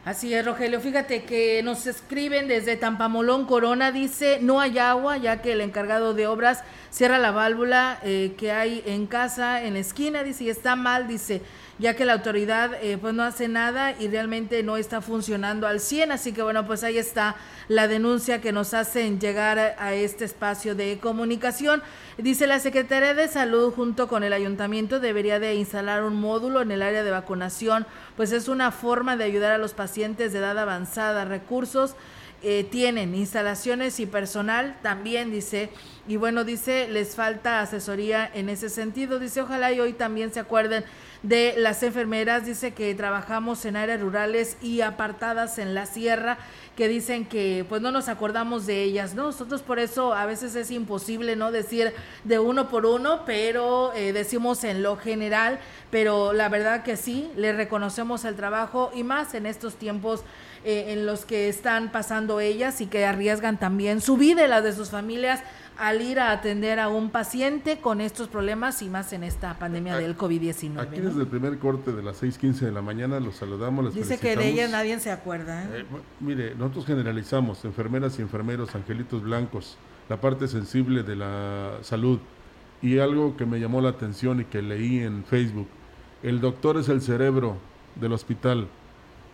Así es, Rogelio. Fíjate que nos escriben desde Tampamolón, Corona, dice, no hay agua, ya que el encargado de obras cierra la válvula eh, que hay en casa, en la esquina, dice, y está mal, dice, ya que la autoridad eh, pues no hace nada y realmente no está funcionando al 100. Así que bueno, pues ahí está la denuncia que nos hacen llegar a este espacio de comunicación. Dice la Secretaría de Salud junto con el ayuntamiento debería de instalar un módulo en el área de vacunación, pues es una forma de ayudar a los pacientes de edad avanzada, recursos eh, tienen instalaciones y personal también dice y bueno dice les falta asesoría en ese sentido dice ojalá y hoy también se acuerden de las enfermeras dice que trabajamos en áreas rurales y apartadas en la sierra que dicen que pues no nos acordamos de ellas, ¿no? Nosotros por eso a veces es imposible, ¿no? Decir de uno por uno, pero eh, decimos en lo general, pero la verdad que sí, le reconocemos el trabajo y más en estos tiempos eh, en los que están pasando ellas y que arriesgan también su vida y la de sus familias al ir a atender a un paciente con estos problemas y más en esta pandemia del COVID-19. Aquí desde el primer corte de las 6:15 de la mañana los saludamos. Les Dice que de ellas nadie se acuerda. ¿eh? Eh, mire, nosotros generalizamos, enfermeras y enfermeros, angelitos blancos, la parte sensible de la salud. Y algo que me llamó la atención y que leí en Facebook, el doctor es el cerebro del hospital,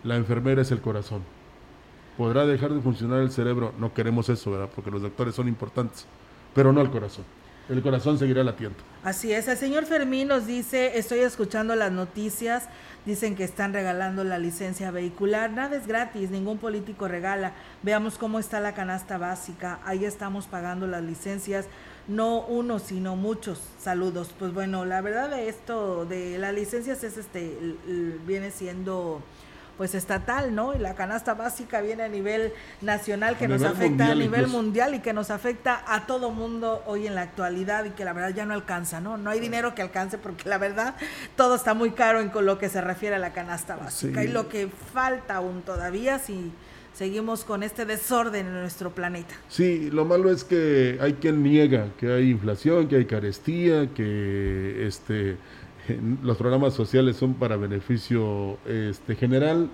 la enfermera es el corazón. ¿Podrá dejar de funcionar el cerebro? No queremos eso, ¿verdad? Porque los doctores son importantes pero no el corazón. El corazón seguirá latiendo. Así es, el señor Fermín nos dice, estoy escuchando las noticias, dicen que están regalando la licencia vehicular, nada es gratis, ningún político regala, veamos cómo está la canasta básica, ahí estamos pagando las licencias, no uno, sino muchos saludos. Pues bueno, la verdad de esto, de las licencias es este, viene siendo pues estatal, ¿no? Y la canasta básica viene a nivel nacional que nos afecta a nivel mundial y que nos afecta a todo mundo hoy en la actualidad y que la verdad ya no alcanza, ¿no? No hay dinero que alcance porque la verdad todo está muy caro en lo que se refiere a la canasta básica y lo que falta aún todavía si seguimos con este desorden en nuestro planeta. Sí, lo malo es que hay quien niega que hay inflación, que hay carestía, que este los programas sociales son para beneficio este, general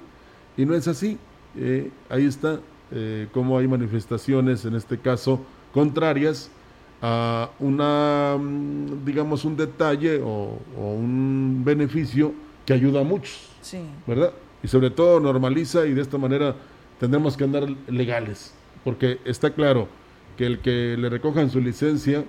y no es así. Eh, ahí está eh, cómo hay manifestaciones, en este caso, contrarias a una, mm, digamos, un detalle o, un beneficio que ayuda a muchos, ¿verdad? Y sobre todo normaliza y de esta manera tendremos que andar legales, porque está claro que el que le recojan su licencia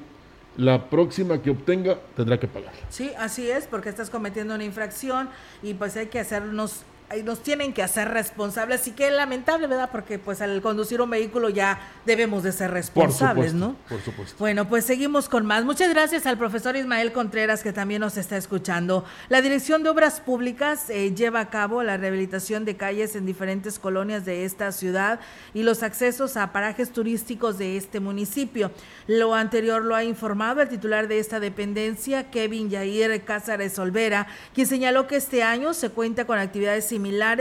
la próxima que obtenga tendrá que pagar. Sí, así es, porque estás cometiendo una infracción y pues hay que hacernos nos tienen que hacer responsables y que lamentable, ¿verdad? Porque pues al conducir un vehículo ya debemos de ser responsables, ¿no? Por supuesto. Bueno, pues seguimos con más. Muchas gracias al profesor Ismael Contreras que también nos está escuchando. La Dirección de Obras Públicas eh, lleva a cabo la rehabilitación de calles en diferentes colonias de esta ciudad y los accesos a parajes turísticos de este municipio. Lo anterior lo ha informado el titular de esta dependencia, Kevin Yair Cázares Olvera, quien señaló que este año se cuenta con actividades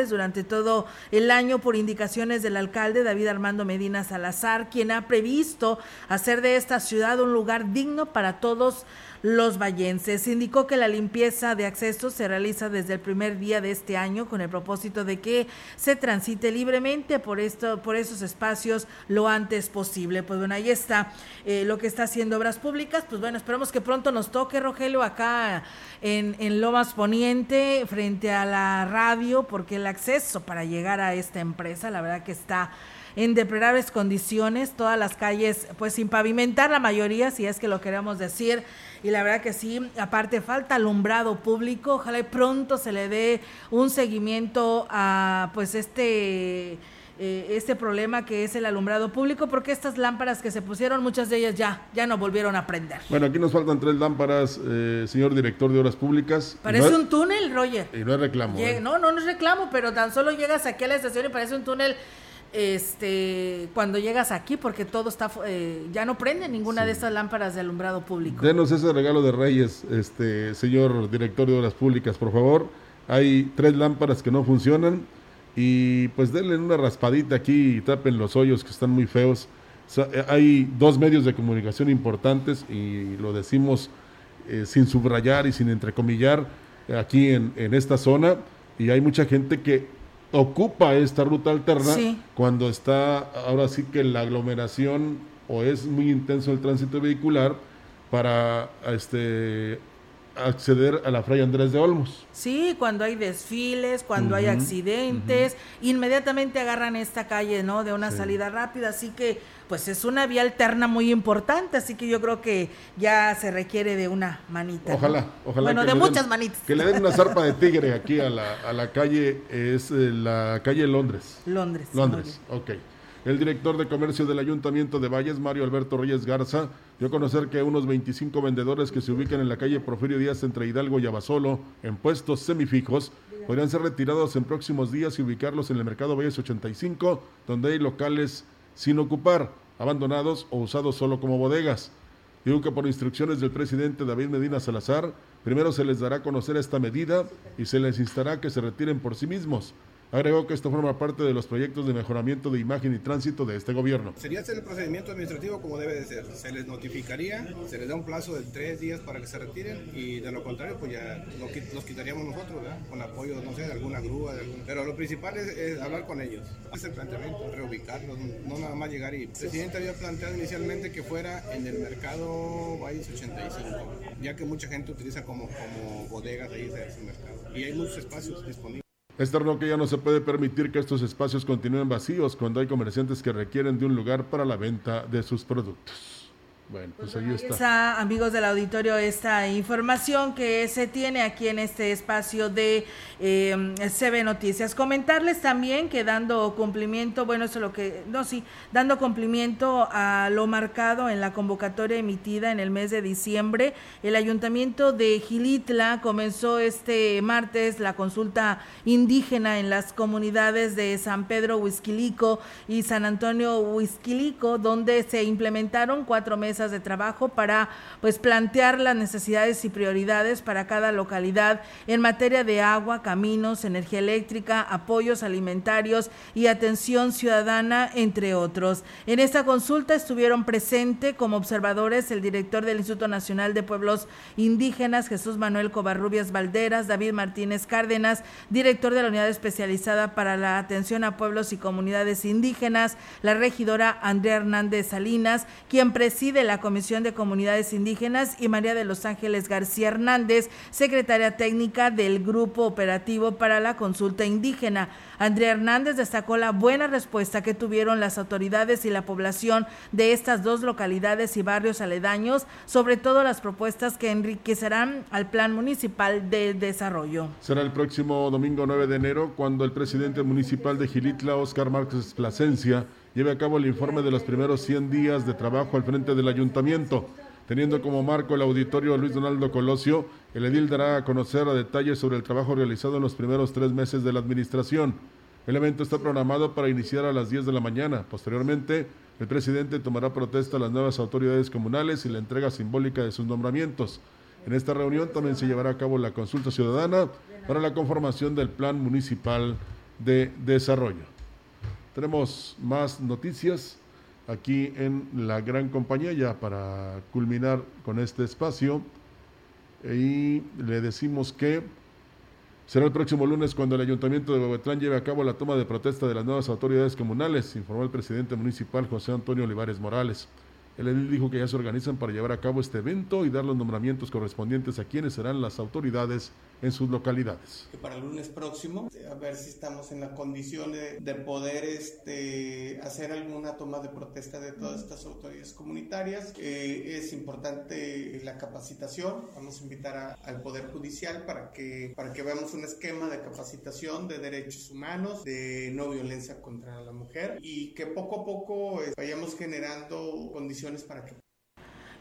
durante todo el año por indicaciones del alcalde David Armando Medina Salazar, quien ha previsto hacer de esta ciudad un lugar digno para todos los vallenses. Indicó que la limpieza de acceso se realiza desde el primer día de este año con el propósito de que se transite libremente por esto, por esos espacios lo antes posible. Pues bueno, ahí está eh, lo que está haciendo Obras Públicas. Pues bueno, esperamos que pronto nos toque, Rogelio, acá en, en Lomas Poniente, frente a la radio, porque el acceso para llegar a esta empresa, la verdad que está en deplorables condiciones, todas las calles pues sin pavimentar la mayoría, si es que lo queremos decir, y la verdad que sí, aparte falta alumbrado público, ojalá y pronto se le dé un seguimiento a pues este eh, este problema que es el alumbrado público, porque estas lámparas que se pusieron, muchas de ellas ya, ya no volvieron a prender. Bueno, aquí nos faltan tres lámparas, eh, señor director de Obras Públicas. Parece un túnel, Roger. Y no es reclamo. ¿eh? No, no, no es reclamo, pero tan solo llegas aquí a la estación y parece un túnel este cuando llegas aquí porque todo está eh, ya no prende ninguna de estas lámparas de alumbrado público. Denos ese regalo de Reyes, este señor director de obras públicas, por favor. Hay tres lámparas que no funcionan y pues denle una raspadita aquí y tapen los hoyos que están muy feos. Eh, hay dos medios de comunicación importantes y lo decimos eh, sin subrayar y sin entrecomillar aquí en, en esta zona y hay mucha gente que ocupa esta ruta alterna cuando está ahora sí que la aglomeración o es muy intenso el tránsito vehicular para este acceder a la Fray Andrés de Olmos. Sí, cuando hay desfiles, cuando hay accidentes, inmediatamente agarran esta calle, ¿no? De una salida rápida, así que pues es una vía alterna muy importante, así que yo creo que ya se requiere de una manita. Ojalá, ojalá. Bueno, de muchas manitas. Que le den una zarpa de tigre aquí a la, a la calle, es eh, la calle Londres. Londres. Londres, ok. El director de comercio del Ayuntamiento de Valles, Mario Alberto Reyes Garza, dio a conocer que unos 25 vendedores que se ubican en la calle Porfirio Díaz entre Hidalgo y Abasolo, en puestos semifijos, podrían ser retirados en próximos días y ubicarlos en el mercado Valles 85, donde hay locales sin ocupar, abandonados o usados solo como bodegas. Digo que por instrucciones del presidente David Medina Salazar, primero se les dará a conocer esta medida y se les instará a que se retiren por sí mismos. Agregó que esto forma parte de los proyectos de mejoramiento de imagen y tránsito de este gobierno. Sería hacer el procedimiento administrativo como debe de ser. Se les notificaría, se les da un plazo de tres días para que se retiren y de lo contrario pues ya los quitaríamos nosotros, ¿verdad? Con apoyo, no sé, de alguna grúa, pero lo principal es, hablar con ellos. Hacer el planteamiento, reubicarlos, no nada más llegar y... El presidente había planteado inicialmente que fuera en el mercado Valles 85, ya que mucha gente utiliza como, como bodegas ahí ese mercado y hay muchos espacios disponibles. Externo que ya no se puede permitir que estos espacios continúen vacíos cuando hay comerciantes que requieren de un lugar para la venta de sus productos. Bueno, pues ahí está. amigos del auditorio, esta información que se tiene aquí en este espacio de eh, CB Noticias. Comentarles también que dando cumplimiento, bueno, eso es lo que, no, sí, dando cumplimiento a lo marcado en la convocatoria emitida en el mes de diciembre, el ayuntamiento de Gilitla comenzó este martes la consulta indígena en las comunidades de San Pedro Huizquilico y San Antonio Huizquilico, donde se implementaron cuatro meses de trabajo para pues plantear las necesidades y prioridades para cada localidad en materia de agua, caminos, energía eléctrica, apoyos alimentarios y atención ciudadana, entre otros. En esta consulta estuvieron presentes como observadores el director del Instituto Nacional de Pueblos Indígenas, Jesús Manuel Covarrubias Valderas, David Martínez Cárdenas, director de la Unidad Especializada para la Atención a Pueblos y Comunidades Indígenas, la regidora Andrea Hernández Salinas, quien preside la Comisión de Comunidades Indígenas, y María de los Ángeles García Hernández, secretaria técnica del Grupo Operativo para la Consulta Indígena. Andrea Hernández destacó la buena respuesta que tuvieron las autoridades y la población de estas dos localidades y barrios aledaños, sobre todo las propuestas que enriquecerán al Plan Municipal de Desarrollo. Será el próximo domingo 9 de enero cuando el presidente municipal de Gilitla, Oscar Márquez Plasencia, lleve a cabo el informe de los primeros 100 días de trabajo al frente del ayuntamiento. Teniendo como marco el auditorio Luis Donaldo Colosio, el edil dará a conocer a detalle sobre el trabajo realizado en los primeros tres meses de la administración. El evento está programado para iniciar a las 10 de la mañana. Posteriormente, el presidente tomará protesta a las nuevas autoridades comunales y la entrega simbólica de sus nombramientos. En esta reunión también se llevará a cabo la consulta ciudadana para la conformación del Plan Municipal de Desarrollo. Tenemos más noticias aquí en la gran compañía ya para culminar con este espacio y le decimos que será el próximo lunes cuando el ayuntamiento de Bobetlán lleve a cabo la toma de protesta de las nuevas autoridades comunales, informó el presidente municipal José Antonio Olivares Morales. El edil dijo que ya se organizan para llevar a cabo este evento y dar los nombramientos correspondientes a quienes serán las autoridades en sus localidades. Que para el lunes próximo, a ver si estamos en la condición de, de, poder este, hacer alguna toma de protesta de todas estas autoridades comunitarias. Eh, es importante la capacitación. Vamos a invitar a, al Poder Judicial para que, para que veamos un esquema de capacitación de derechos humanos, de no violencia contra la mujer y que poco a poco eh, vayamos generando condiciones para que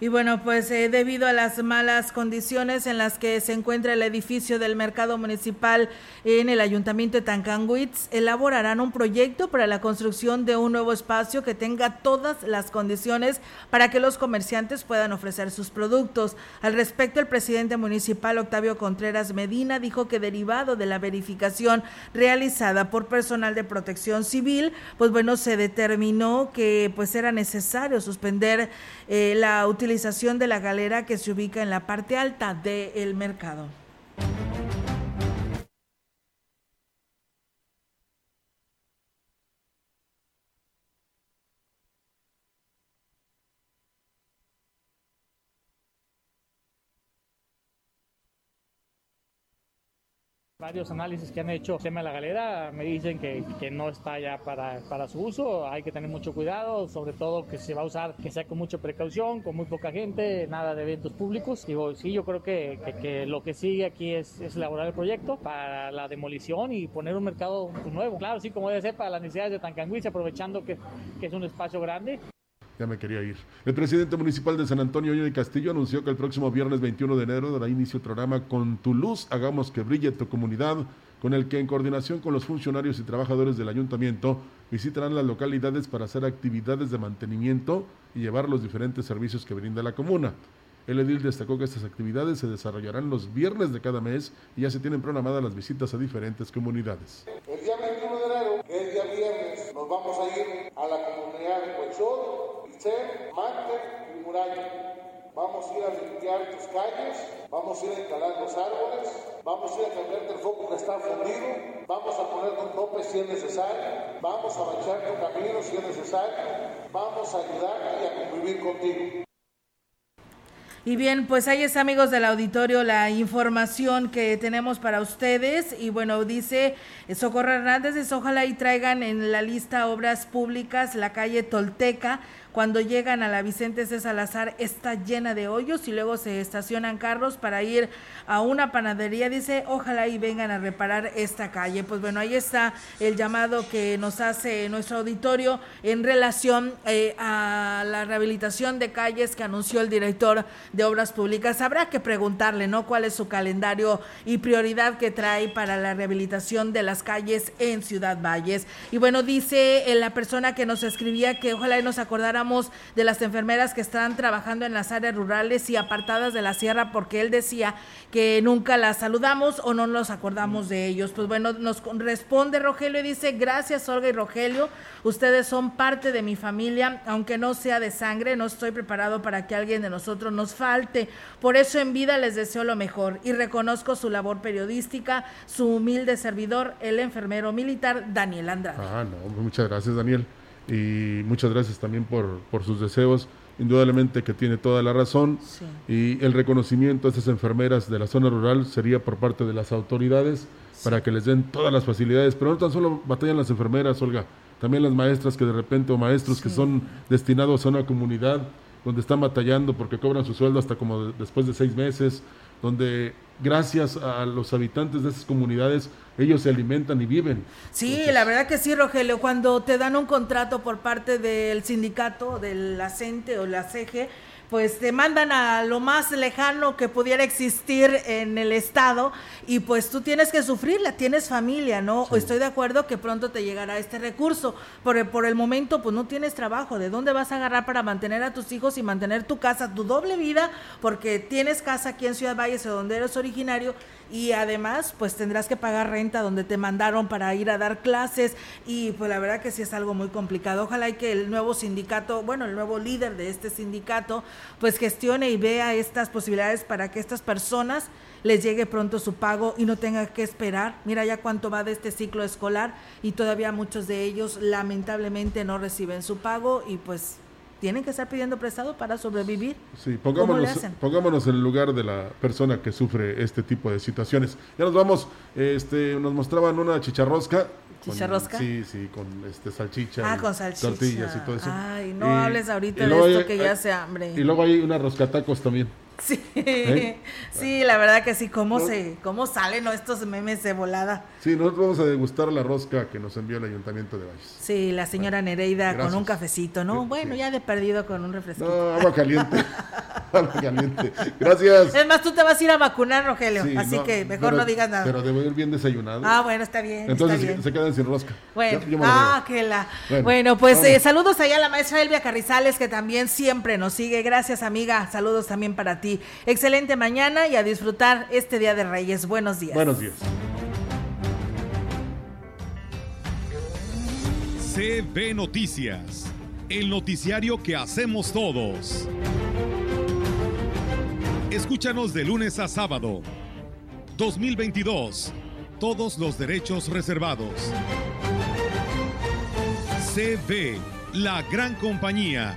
y bueno, pues eh, debido a las malas condiciones en las que se encuentra el edificio del mercado municipal en el ayuntamiento de Tancanguitz, elaborarán un proyecto para la construcción de un nuevo espacio que tenga todas las condiciones para que los comerciantes puedan ofrecer sus productos. Al respecto, el presidente municipal Octavio Contreras Medina dijo que derivado de la verificación realizada por personal de protección civil, pues bueno, se determinó que pues era necesario suspender eh, la utilización de la galera que se ubica en la parte alta del mercado. Varios análisis que han hecho tema de la galera me dicen que, que no está ya para, para, su uso, hay que tener mucho cuidado, sobre todo que se va a usar, que sea con mucha precaución, con muy poca gente, nada de eventos públicos. Digo, sí, yo creo que, que, que lo que sigue aquí es, es, elaborar el proyecto para la demolición y poner un mercado nuevo. Claro, sí, como debe ser para las necesidades de Tancanguis, aprovechando que, que es un espacio grande ya me quería ir. El presidente municipal de San Antonio, de Castillo, anunció que el próximo viernes 21 de enero dará inicio el programa Con tu luz, hagamos que brille tu comunidad, con el que en coordinación con los funcionarios y trabajadores del ayuntamiento visitarán las localidades para hacer actividades de mantenimiento y llevar los diferentes servicios que brinda la comuna. El edil destacó que estas actividades se desarrollarán los viernes de cada mes y ya se tienen programadas las visitas a diferentes comunidades. El día 21 de enero, que es día viernes, nos vamos a ir a la comunidad de Huexor, Ixer, Mante y Muralla. Vamos a ir a limpiar tus calles, vamos a ir a instalar los árboles, vamos a ir a cambiarte el foco que está fundido, vamos a poner un tope si es necesario, vamos a bachar tu camino si es necesario, vamos a ayudarte y a convivir contigo. Y bien, pues ahí está, amigos del auditorio, la información que tenemos para ustedes. Y bueno, dice Socorro Hernández, es, ojalá y traigan en la lista obras públicas la calle Tolteca cuando llegan a la Vicente C. Salazar está llena de hoyos y luego se estacionan carros para ir a una panadería. Dice, ojalá y vengan a reparar esta calle. Pues bueno, ahí está el llamado que nos hace nuestro auditorio en relación eh, a la rehabilitación de calles que anunció el director de Obras Públicas. Habrá que preguntarle, ¿no? ¿Cuál es su calendario y prioridad que trae para la rehabilitación de las calles en Ciudad Valles? Y bueno, dice eh, la persona que nos escribía que ojalá y nos acordáramos de las enfermeras que están trabajando en las áreas rurales y apartadas de la sierra porque él decía que nunca las saludamos o no nos acordamos de ellos. Pues bueno, nos responde Rogelio y dice, gracias Olga y Rogelio, ustedes son parte de mi familia, aunque no sea de sangre, no estoy preparado para que alguien de nosotros nos falte. Por eso en vida les deseo lo mejor y reconozco su labor periodística, su humilde servidor, el enfermero militar Daniel Andrade. Ah, no, muchas gracias Daniel y muchas gracias también por, por sus deseos. indudablemente que tiene toda la razón. Y el reconocimiento a esas enfermeras de la zona rural sería por parte de las autoridades para que les den todas las facilidades, pero no tan solo batallan las enfermeras, Olga, también las maestras que de repente o maestros que son destinados a una comunidad donde están batallando porque cobran su sueldo hasta como después de seis meses, donde gracias a los habitantes de esas comunidades ellos se alimentan y viven. Sí, la verdad que sí, Rogelio, cuando te dan un contrato por parte del sindicato, del ACENTE o la CEGE, pues te mandan a lo más lejano que pudiera existir en el estado y pues tú tienes que sufrirla, tienes familia, ¿no? Estoy de acuerdo que pronto te llegará este recurso, pero por el momento pues no tienes trabajo, ¿de dónde vas a agarrar para mantener a tus hijos y mantener tu casa, tu doble vida? Porque tienes casa aquí en Ciudad Valles, donde eres originario y además pues tendrás que pagar renta donde te mandaron para ir a dar clases y pues la verdad que sí es algo muy complicado. Ojalá y que el nuevo sindicato, bueno, el nuevo líder de este sindicato pues gestione y vea estas posibilidades para que estas personas les llegue pronto su pago y no tenga que esperar. Mira ya cuánto va de este ciclo escolar y todavía muchos de ellos lamentablemente no reciben su pago y pues tienen que estar pidiendo prestado para sobrevivir. Sí, pongámonos, pongámonos en el lugar de la persona que sufre este tipo de situaciones. Ya nos vamos, este, nos mostraban una chicharrosca. ¿Chicharrosca? sí, sí, con este salchicha. Ah, con salchicha. Tortillas y todo eso. Ay, no hables ahorita de esto que ya se hambre. Y luego hay una roscatacos también. Sí, ¿Eh? sí, la verdad que sí, cómo se, cómo salen estos memes de volada. Sí, nosotros vamos a degustar la rosca que nos envió el Ayuntamiento de Valles. Sí, la señora Nereida con un cafecito, ¿no? bueno, ya de perdido con un refresco. No, agua caliente. agua caliente. Gracias. Es más, tú te vas a ir a vacunar, Rogelio, así que mejor no digas nada. Pero debo ir bien desayunado. Ah, bueno, está bien. Entonces se quedan sin rosca. Bueno, ah, que la. Bueno, pues eh, saludos allá a la maestra Elvia Carrizales, que también siempre nos sigue. Gracias, amiga. Saludos también para ti. Excelente mañana y a disfrutar este Día de Reyes. Buenos días. Buenos días. CB Noticias, el noticiario que hacemos todos. Escúchanos de lunes a sábado. 2022. Todos los derechos reservados. CB, la gran compañía.